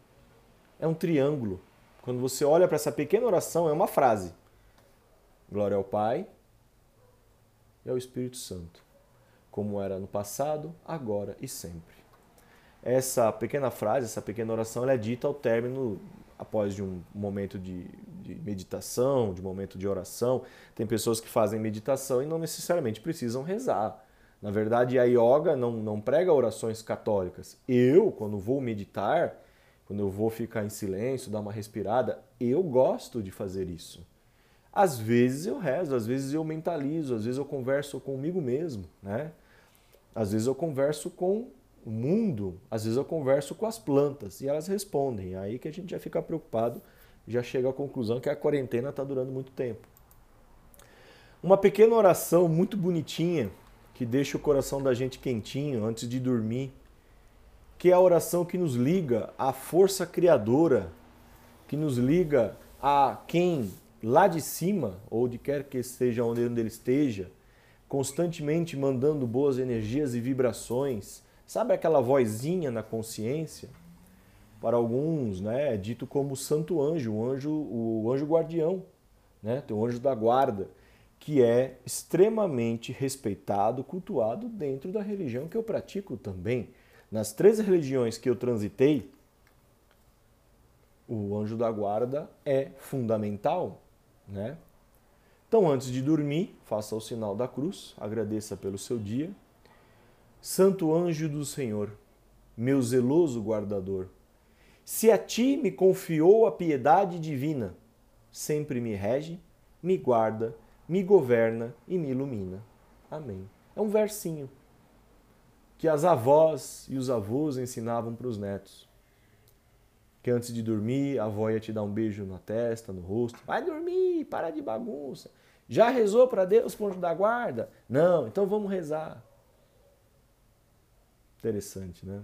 É um triângulo. Quando você olha para essa pequena oração, é uma frase. Glória ao Pai, e ao Espírito Santo, como era no passado, agora e sempre. Essa pequena frase, essa pequena oração, é dita ao término, após de um momento de, de meditação, de momento de oração. Tem pessoas que fazem meditação e não necessariamente precisam rezar. Na verdade, a yoga não, não prega orações católicas. Eu, quando vou meditar, quando eu vou ficar em silêncio, dar uma respirada, eu gosto de fazer isso. Às vezes eu rezo, às vezes eu mentalizo, às vezes eu converso comigo mesmo, né? Às vezes eu converso com o mundo, às vezes eu converso com as plantas e elas respondem. Aí que a gente já fica preocupado, já chega à conclusão que a quarentena está durando muito tempo. Uma pequena oração muito bonitinha que deixa o coração da gente quentinho antes de dormir, que é a oração que nos liga à força criadora, que nos liga a quem lá de cima, ou de quer que esteja onde ele esteja, constantemente mandando boas energias e vibrações. Sabe aquela vozinha na consciência? Para alguns, né, é dito como santo anjo, o anjo, o anjo guardião, né? O anjo da guarda, que é extremamente respeitado, cultuado dentro da religião que eu pratico também. Nas três religiões que eu transitei, o anjo da guarda é fundamental, né? Então, antes de dormir, faça o sinal da cruz, agradeça pelo seu dia. Santo anjo do Senhor, meu zeloso guardador, se a ti me confiou a piedade divina, sempre me rege, me guarda, me governa e me ilumina. Amém. É um versinho que as avós e os avós ensinavam para os netos. Que antes de dormir, a avó ia te dar um beijo na testa, no rosto. Vai dormir, para de bagunça. Já rezou para Deus, ponto da guarda? Não, então vamos rezar. Interessante, né?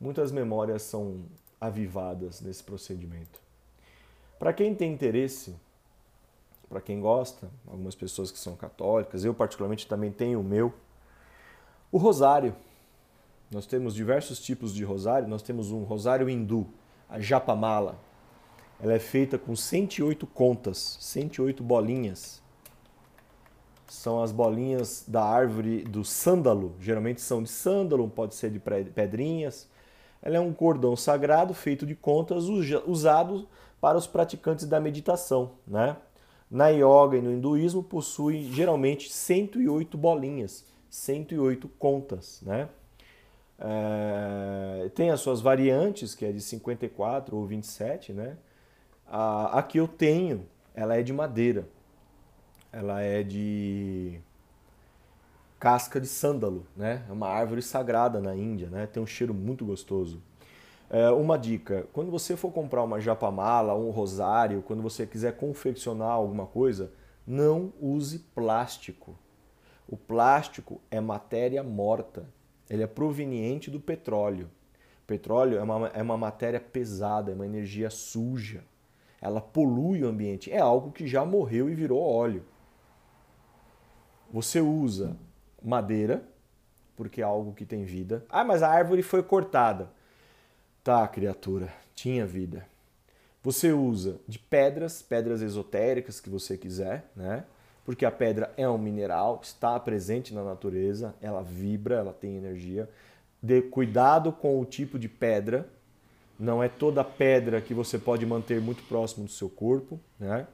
Muitas memórias são avivadas nesse procedimento. Para quem tem interesse, para quem gosta, algumas pessoas que são católicas, eu particularmente também tenho o meu, o rosário. Nós temos diversos tipos de rosário. Nós temos um rosário hindu, a japamala. Ela é feita com 108 contas, 108 bolinhas. São as bolinhas da árvore do sândalo. Geralmente são de sândalo, pode ser de pedrinhas. Ela é um cordão sagrado feito de contas usado para os praticantes da meditação, né? Na yoga e no hinduísmo possui geralmente 108 bolinhas 108 contas, né? É, tem as suas variantes, que é de 54 ou 27, né? A, que eu tenho, ela é de madeira. Ela é de casca de sândalo, né? É uma árvore sagrada na Índia, né? Tem um cheiro muito gostoso. É, uma dica: quando você for comprar uma japamala, um rosário, quando você quiser confeccionar alguma coisa, não use plástico. O plástico é matéria morta, ele é proveniente do petróleo. O petróleo é uma, é uma matéria pesada, é uma energia suja. Ela polui o ambiente. É algo que já morreu e virou óleo. Você usa madeira, porque é algo que tem vida. Ah, mas a árvore foi cortada. Tá, criatura, tinha vida. Você usa de pedras, pedras esotéricas que você quiser, né? porque a pedra é um mineral, está presente na natureza, ela vibra, ela tem energia. De cuidado com o tipo de pedra, não é toda pedra que você pode manter muito próximo do seu corpo, né?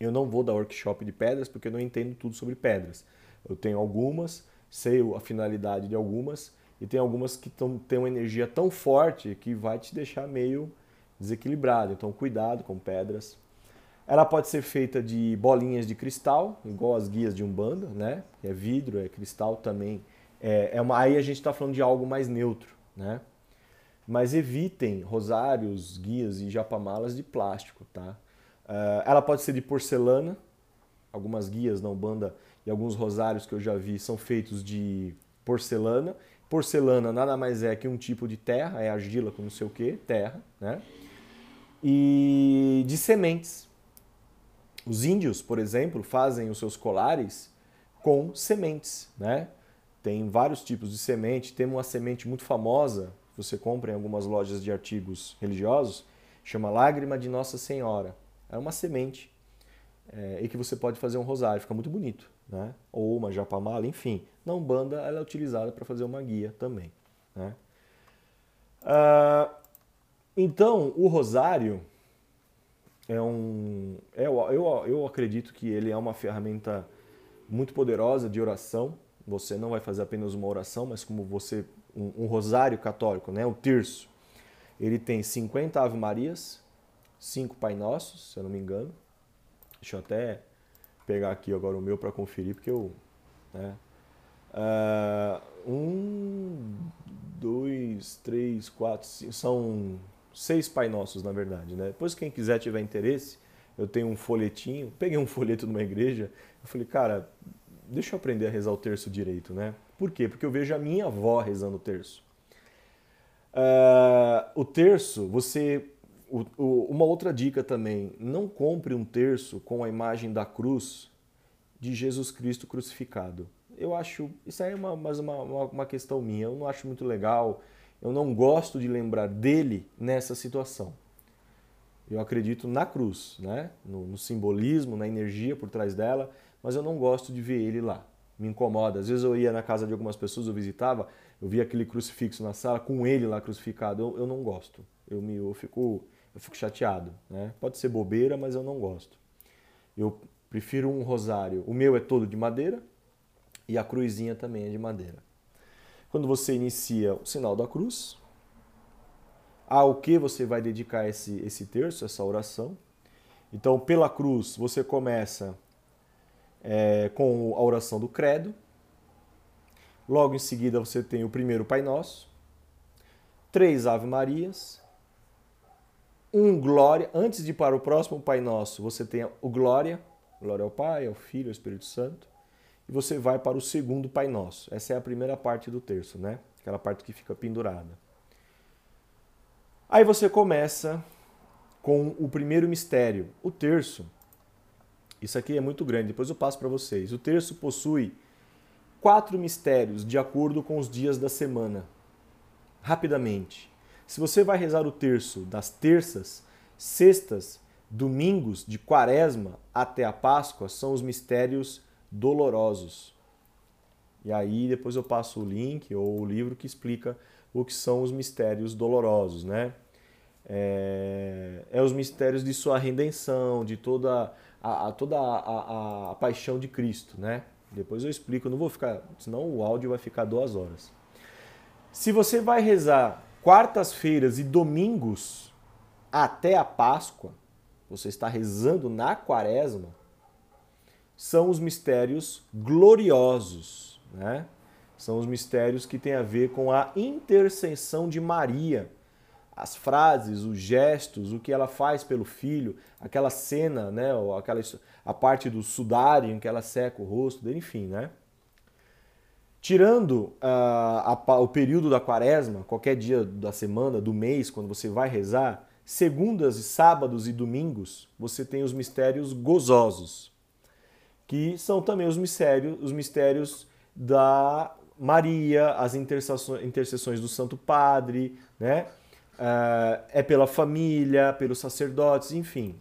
Eu não vou dar workshop de pedras porque eu não entendo tudo sobre pedras. Eu tenho algumas, sei a finalidade de algumas, e tem algumas que têm uma energia tão forte que vai te deixar meio desequilibrado. Então, cuidado com pedras. Ela pode ser feita de bolinhas de cristal, igual as guias de Umbanda, né? É vidro, é cristal também. É, é uma, aí a gente está falando de algo mais neutro, né? Mas evitem rosários, guias e japamalas de plástico, tá? Uh, ela pode ser de porcelana. Algumas guias na Umbanda e alguns rosários que eu já vi são feitos de porcelana. Porcelana nada mais é que um tipo de terra, é argila com não sei o que, terra, né? E de sementes, os índios, por exemplo, fazem os seus colares com sementes, né? Tem vários tipos de semente. Tem uma semente muito famosa, você compra em algumas lojas de artigos religiosos, chama Lágrima de Nossa Senhora. É uma semente é, e que você pode fazer um rosário, fica muito bonito, né? Ou uma japamala, enfim. Na Umbanda ela é utilizada para fazer uma guia também, né? Ah, então, o rosário é um. É, eu, eu acredito que ele é uma ferramenta muito poderosa de oração. Você não vai fazer apenas uma oração, mas como você. Um, um rosário católico, né? o terço. Ele tem 50 Ave 5 Pai Nossos, se eu não me engano. Deixa eu até pegar aqui agora o meu para conferir, porque eu. Né? Uh, um, dois, três, quatro, cinco, são seis Pai Nossos, na verdade. Né? Depois, quem quiser tiver interesse, eu tenho um folhetinho. Peguei um folheto numa igreja. Eu falei, cara, deixa eu aprender a rezar o terço direito, né? Por quê? Porque eu vejo a minha avó rezando o terço. Uh, o terço, você. O, o, uma outra dica também: não compre um terço com a imagem da cruz de Jesus Cristo crucificado. Eu acho. Isso aí é uma, uma, uma questão minha. Eu não acho muito legal eu não gosto de lembrar dele nessa situação. Eu acredito na cruz, né? no, no simbolismo, na energia por trás dela, mas eu não gosto de ver ele lá. me incomoda. Às vezes eu ia na casa de algumas pessoas, eu visitava, eu via aquele crucifixo na sala com ele lá crucificado. Eu, eu não gosto. Eu, me, eu, fico, eu fico chateado. Né? Pode ser bobeira, mas eu não gosto. Eu prefiro um rosário. O meu é todo de madeira e a cruzinha também é de madeira. Quando você inicia o sinal da cruz, ao que você vai dedicar esse, esse terço, essa oração. Então, pela cruz, você começa é, com a oração do Credo. Logo em seguida, você tem o primeiro Pai Nosso, três Ave Marias, um Glória. Antes de ir para o próximo Pai Nosso, você tem o Glória, glória ao Pai, ao Filho, ao Espírito Santo. E você vai para o segundo Pai Nosso. Essa é a primeira parte do terço, né? Aquela parte que fica pendurada. Aí você começa com o primeiro mistério, o terço. Isso aqui é muito grande, depois eu passo para vocês. O terço possui quatro mistérios de acordo com os dias da semana. Rapidamente. Se você vai rezar o terço das terças, sextas, domingos de quaresma até a Páscoa, são os mistérios dolorosos. E aí depois eu passo o link ou o livro que explica o que são os mistérios dolorosos, né? É, é os mistérios de sua redenção, de toda a, a toda a, a, a, paixão de Cristo, né? Depois eu explico, não vou ficar, senão o áudio vai ficar duas horas. Se você vai rezar quartas-feiras e domingos até a Páscoa, você está rezando na quaresma, são os mistérios gloriosos, né? São os mistérios que têm a ver com a intercessão de Maria. As frases, os gestos, o que ela faz pelo filho, aquela cena, né, ou aquela a parte do sudário em que ela seca o rosto enfim, né? Tirando uh, a, o período da quaresma, qualquer dia da semana, do mês, quando você vai rezar, segundas, sábados e domingos, você tem os mistérios gozosos, que são também os mistérios, os mistérios da Maria, as intercessões do Santo Padre, né? Uh, é pela família, pelos sacerdotes, enfim.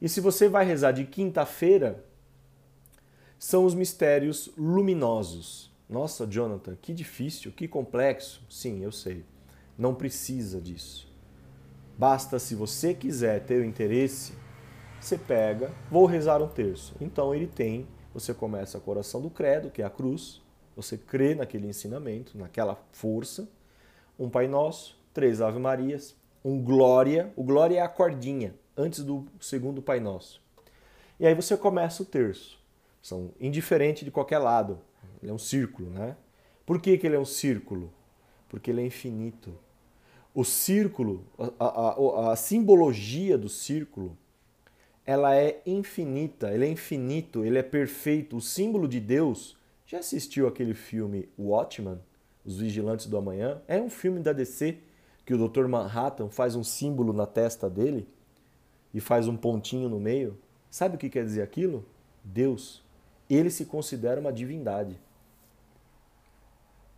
E se você vai rezar de quinta-feira, são os mistérios luminosos. Nossa, Jonathan, que difícil, que complexo. Sim, eu sei. Não precisa disso. Basta, se você quiser ter o interesse, você pega, vou rezar um terço. Então ele tem, você começa com a oração do credo, que é a cruz, você crê naquele ensinamento, naquela força. Um Pai Nosso, três Ave Marias, um Glória. O Glória é a cordinha, antes do segundo Pai Nosso. E aí você começa o terço. São indiferente de qualquer lado. Ele é um círculo, né? Por que, que ele é um círculo? Porque ele é infinito. O círculo, a, a, a simbologia do círculo, ela é infinita, ele é infinito, ele é perfeito. O símbolo de Deus já assistiu aquele filme Watchman, Os Vigilantes do Amanhã? É um filme da DC que o Dr. Manhattan faz um símbolo na testa dele e faz um pontinho no meio. Sabe o que quer dizer aquilo? Deus. Ele se considera uma divindade.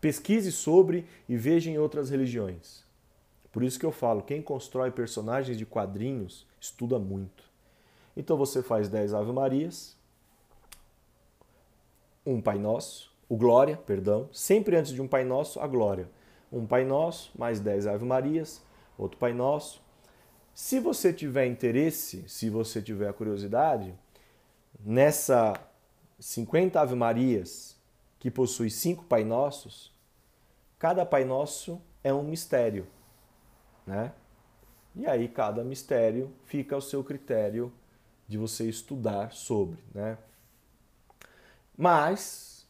Pesquise sobre e veja em outras religiões. Por isso que eu falo, quem constrói personagens de quadrinhos estuda muito. Então você faz 10 Ave Marias, um Pai Nosso, o Glória, perdão, sempre antes de um Pai Nosso, a Glória. Um Pai Nosso, mais 10 Ave Marias, outro Pai Nosso. Se você tiver interesse, se você tiver curiosidade, nessa 50 Ave Marias, que possui cinco Pai Nossos, cada Pai Nosso é um mistério, né? E aí cada mistério fica ao seu critério de você estudar sobre, né? Mas,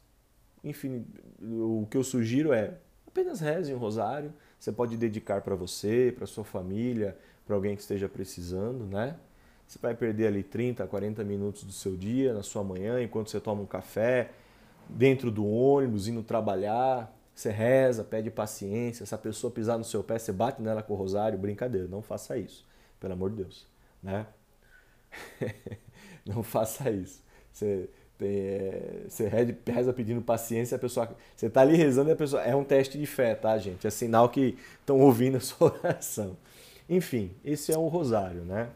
enfim, o que eu sugiro é apenas reze um rosário. Você pode dedicar para você, para sua família, para alguém que esteja precisando, né? Você vai perder ali 30, 40 minutos do seu dia, na sua manhã, enquanto você toma um café, dentro do ônibus, indo trabalhar. Você reza, pede paciência. Se a pessoa pisar no seu pé, você bate nela com o rosário. Brincadeira, não faça isso, pelo amor de Deus, né? não faça isso. Você é, você reza pedindo paciência, a pessoa. Você está ali rezando e a pessoa. É um teste de fé, tá, gente? É sinal que estão ouvindo a sua oração. Enfim, esse é um rosário, né?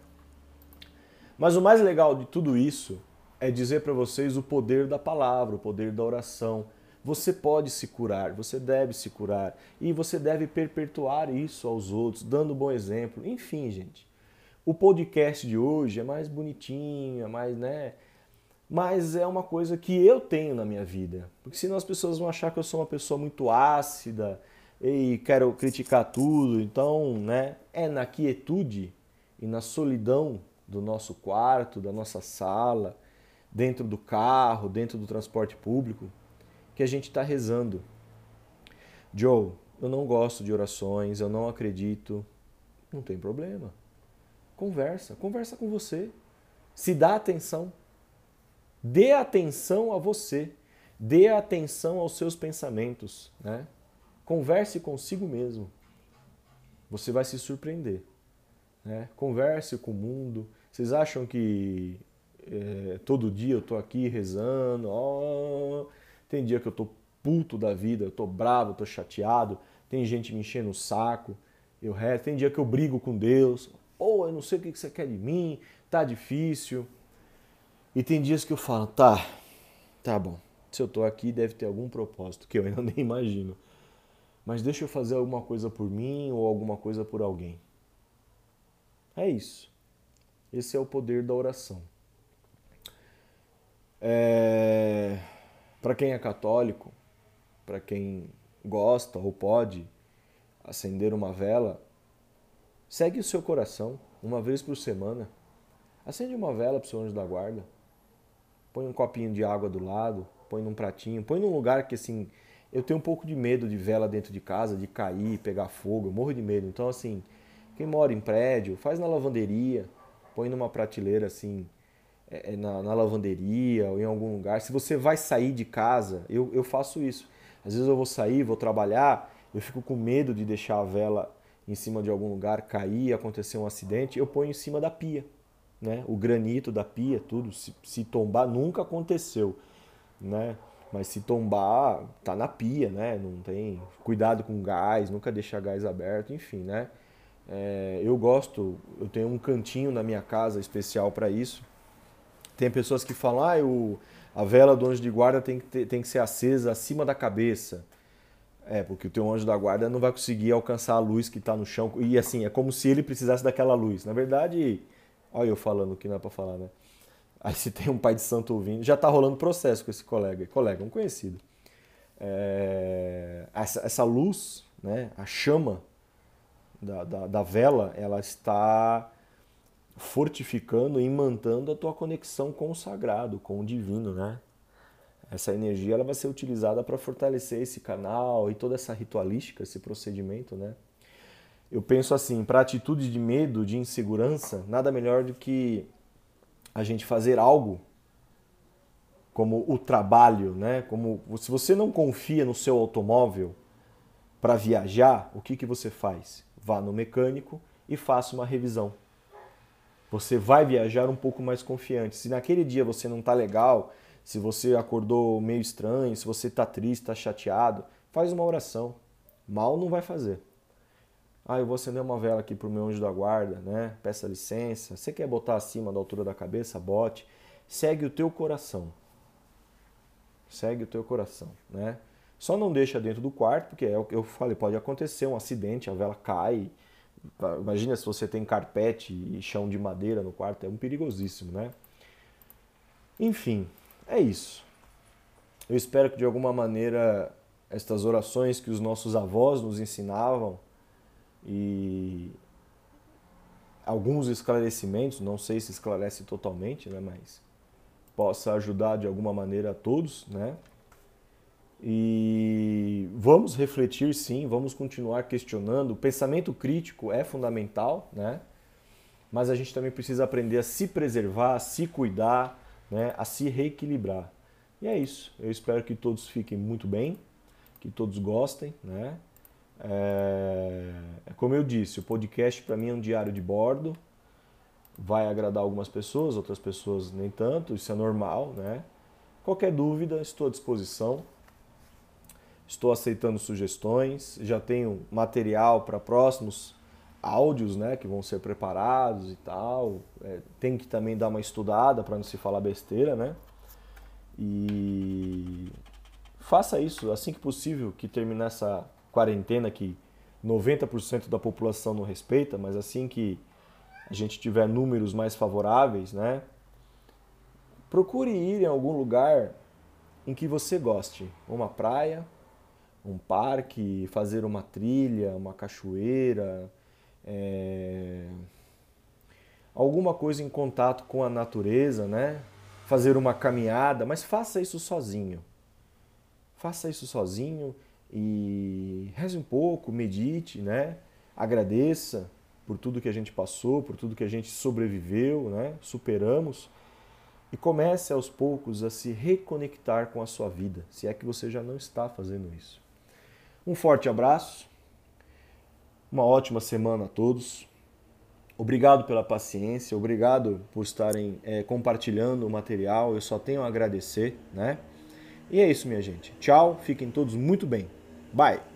Mas o mais legal de tudo isso é dizer para vocês o poder da palavra, o poder da oração. Você pode se curar, você deve se curar e você deve perpetuar isso aos outros, dando bom exemplo. Enfim, gente, o podcast de hoje é mais bonitinho, é mais, né? Mas é uma coisa que eu tenho na minha vida. Porque senão as pessoas vão achar que eu sou uma pessoa muito ácida e quero criticar tudo. Então, né? É na quietude e na solidão do nosso quarto, da nossa sala, dentro do carro, dentro do transporte público, que a gente está rezando. Joe, eu não gosto de orações, eu não acredito. Não tem problema. Conversa, conversa com você. Se dá atenção. Dê atenção a você. Dê atenção aos seus pensamentos. Né? Converse consigo mesmo. Você vai se surpreender. Né? Converse com o mundo. Vocês acham que é, todo dia eu estou aqui rezando? Tem dia que eu estou puto da vida, eu estou bravo, estou chateado. Tem gente me enchendo o saco. Eu rezo. Tem dia que eu brigo com Deus ou oh, eu não sei o que você quer de mim, tá difícil. E tem dias que eu falo, tá, tá bom, se eu tô aqui deve ter algum propósito que eu ainda nem imagino. Mas deixa eu fazer alguma coisa por mim ou alguma coisa por alguém. É isso. Esse é o poder da oração. É... Para quem é católico, para quem gosta ou pode acender uma vela, Segue o seu coração uma vez por semana. Acende uma vela para o seu anjo da guarda. Põe um copinho de água do lado, põe num pratinho, põe num lugar que assim, eu tenho um pouco de medo de vela dentro de casa, de cair, pegar fogo, eu morro de medo. Então assim, quem mora em prédio, faz na lavanderia, põe numa prateleira assim, na, na, lavanderia ou em algum lugar. Se você vai sair de casa, eu, eu faço isso. Às vezes eu vou sair, vou trabalhar, eu fico com medo de deixar a vela em cima de algum lugar, cair, acontecer um acidente, eu ponho em cima da pia. Né? O granito da pia, tudo. Se, se tombar, nunca aconteceu. Né? Mas se tombar, tá na pia, né? Não tem cuidado com gás, nunca deixar gás aberto, enfim, né? É, eu gosto, eu tenho um cantinho na minha casa especial para isso. Tem pessoas que falam, ah, eu, a vela do anjo de guarda tem que, ter, tem que ser acesa acima da cabeça. É, porque o teu anjo da guarda não vai conseguir alcançar a luz que está no chão. E assim, é como se ele precisasse daquela luz. Na verdade, olha eu falando o que não é para falar, né? Aí se tem um pai de santo ouvindo, já está rolando processo com esse colega. Colega, um conhecido. É, essa, essa, luz, né, a chama da, da, da vela, ela está fortificando e imantando a tua conexão com o sagrado, com o divino, né? essa energia ela vai ser utilizada para fortalecer esse canal e toda essa ritualística, esse procedimento, né? Eu penso assim, para atitude de medo, de insegurança, nada melhor do que a gente fazer algo como o trabalho, né? Como se você não confia no seu automóvel para viajar, o que que você faz? Vá no mecânico e faça uma revisão. Você vai viajar um pouco mais confiante. Se naquele dia você não está legal, se você acordou meio estranho, se você está triste, está chateado, faz uma oração. Mal não vai fazer. Ah, eu vou acender uma vela aqui para o meu anjo da guarda, né? Peça licença. Você quer botar acima da altura da cabeça? Bote. Segue o teu coração. Segue o teu coração, né? Só não deixa dentro do quarto, porque é o que eu falei, pode acontecer um acidente, a vela cai. Imagina se você tem carpete e chão de madeira no quarto, é um perigosíssimo, né? Enfim, é isso. Eu espero que de alguma maneira estas orações que os nossos avós nos ensinavam e alguns esclarecimentos, não sei se esclarece totalmente, né, mas possa ajudar de alguma maneira a todos, né? E vamos refletir sim, vamos continuar questionando. O pensamento crítico é fundamental, né? Mas a gente também precisa aprender a se preservar, a se cuidar, né, a se reequilibrar. E é isso. Eu espero que todos fiquem muito bem, que todos gostem. Né? É, é como eu disse, o podcast para mim é um diário de bordo. Vai agradar algumas pessoas, outras pessoas nem tanto, isso é normal. Né? Qualquer dúvida, estou à disposição. Estou aceitando sugestões, já tenho material para próximos áudios, né, que vão ser preparados e tal. É, tem que também dar uma estudada para não se falar besteira, né? E faça isso assim que possível, que terminar essa quarentena que 90% da população não respeita, mas assim que a gente tiver números mais favoráveis, né? Procure ir em algum lugar em que você goste, uma praia, um parque, fazer uma trilha, uma cachoeira, é... alguma coisa em contato com a natureza, né? Fazer uma caminhada, mas faça isso sozinho. Faça isso sozinho e reze um pouco, medite, né? Agradeça por tudo que a gente passou, por tudo que a gente sobreviveu, né? Superamos e comece aos poucos a se reconectar com a sua vida, se é que você já não está fazendo isso. Um forte abraço, uma ótima semana a todos. Obrigado pela paciência, obrigado por estarem é, compartilhando o material. Eu só tenho a agradecer, né? E é isso, minha gente. Tchau, fiquem todos muito bem. Bye!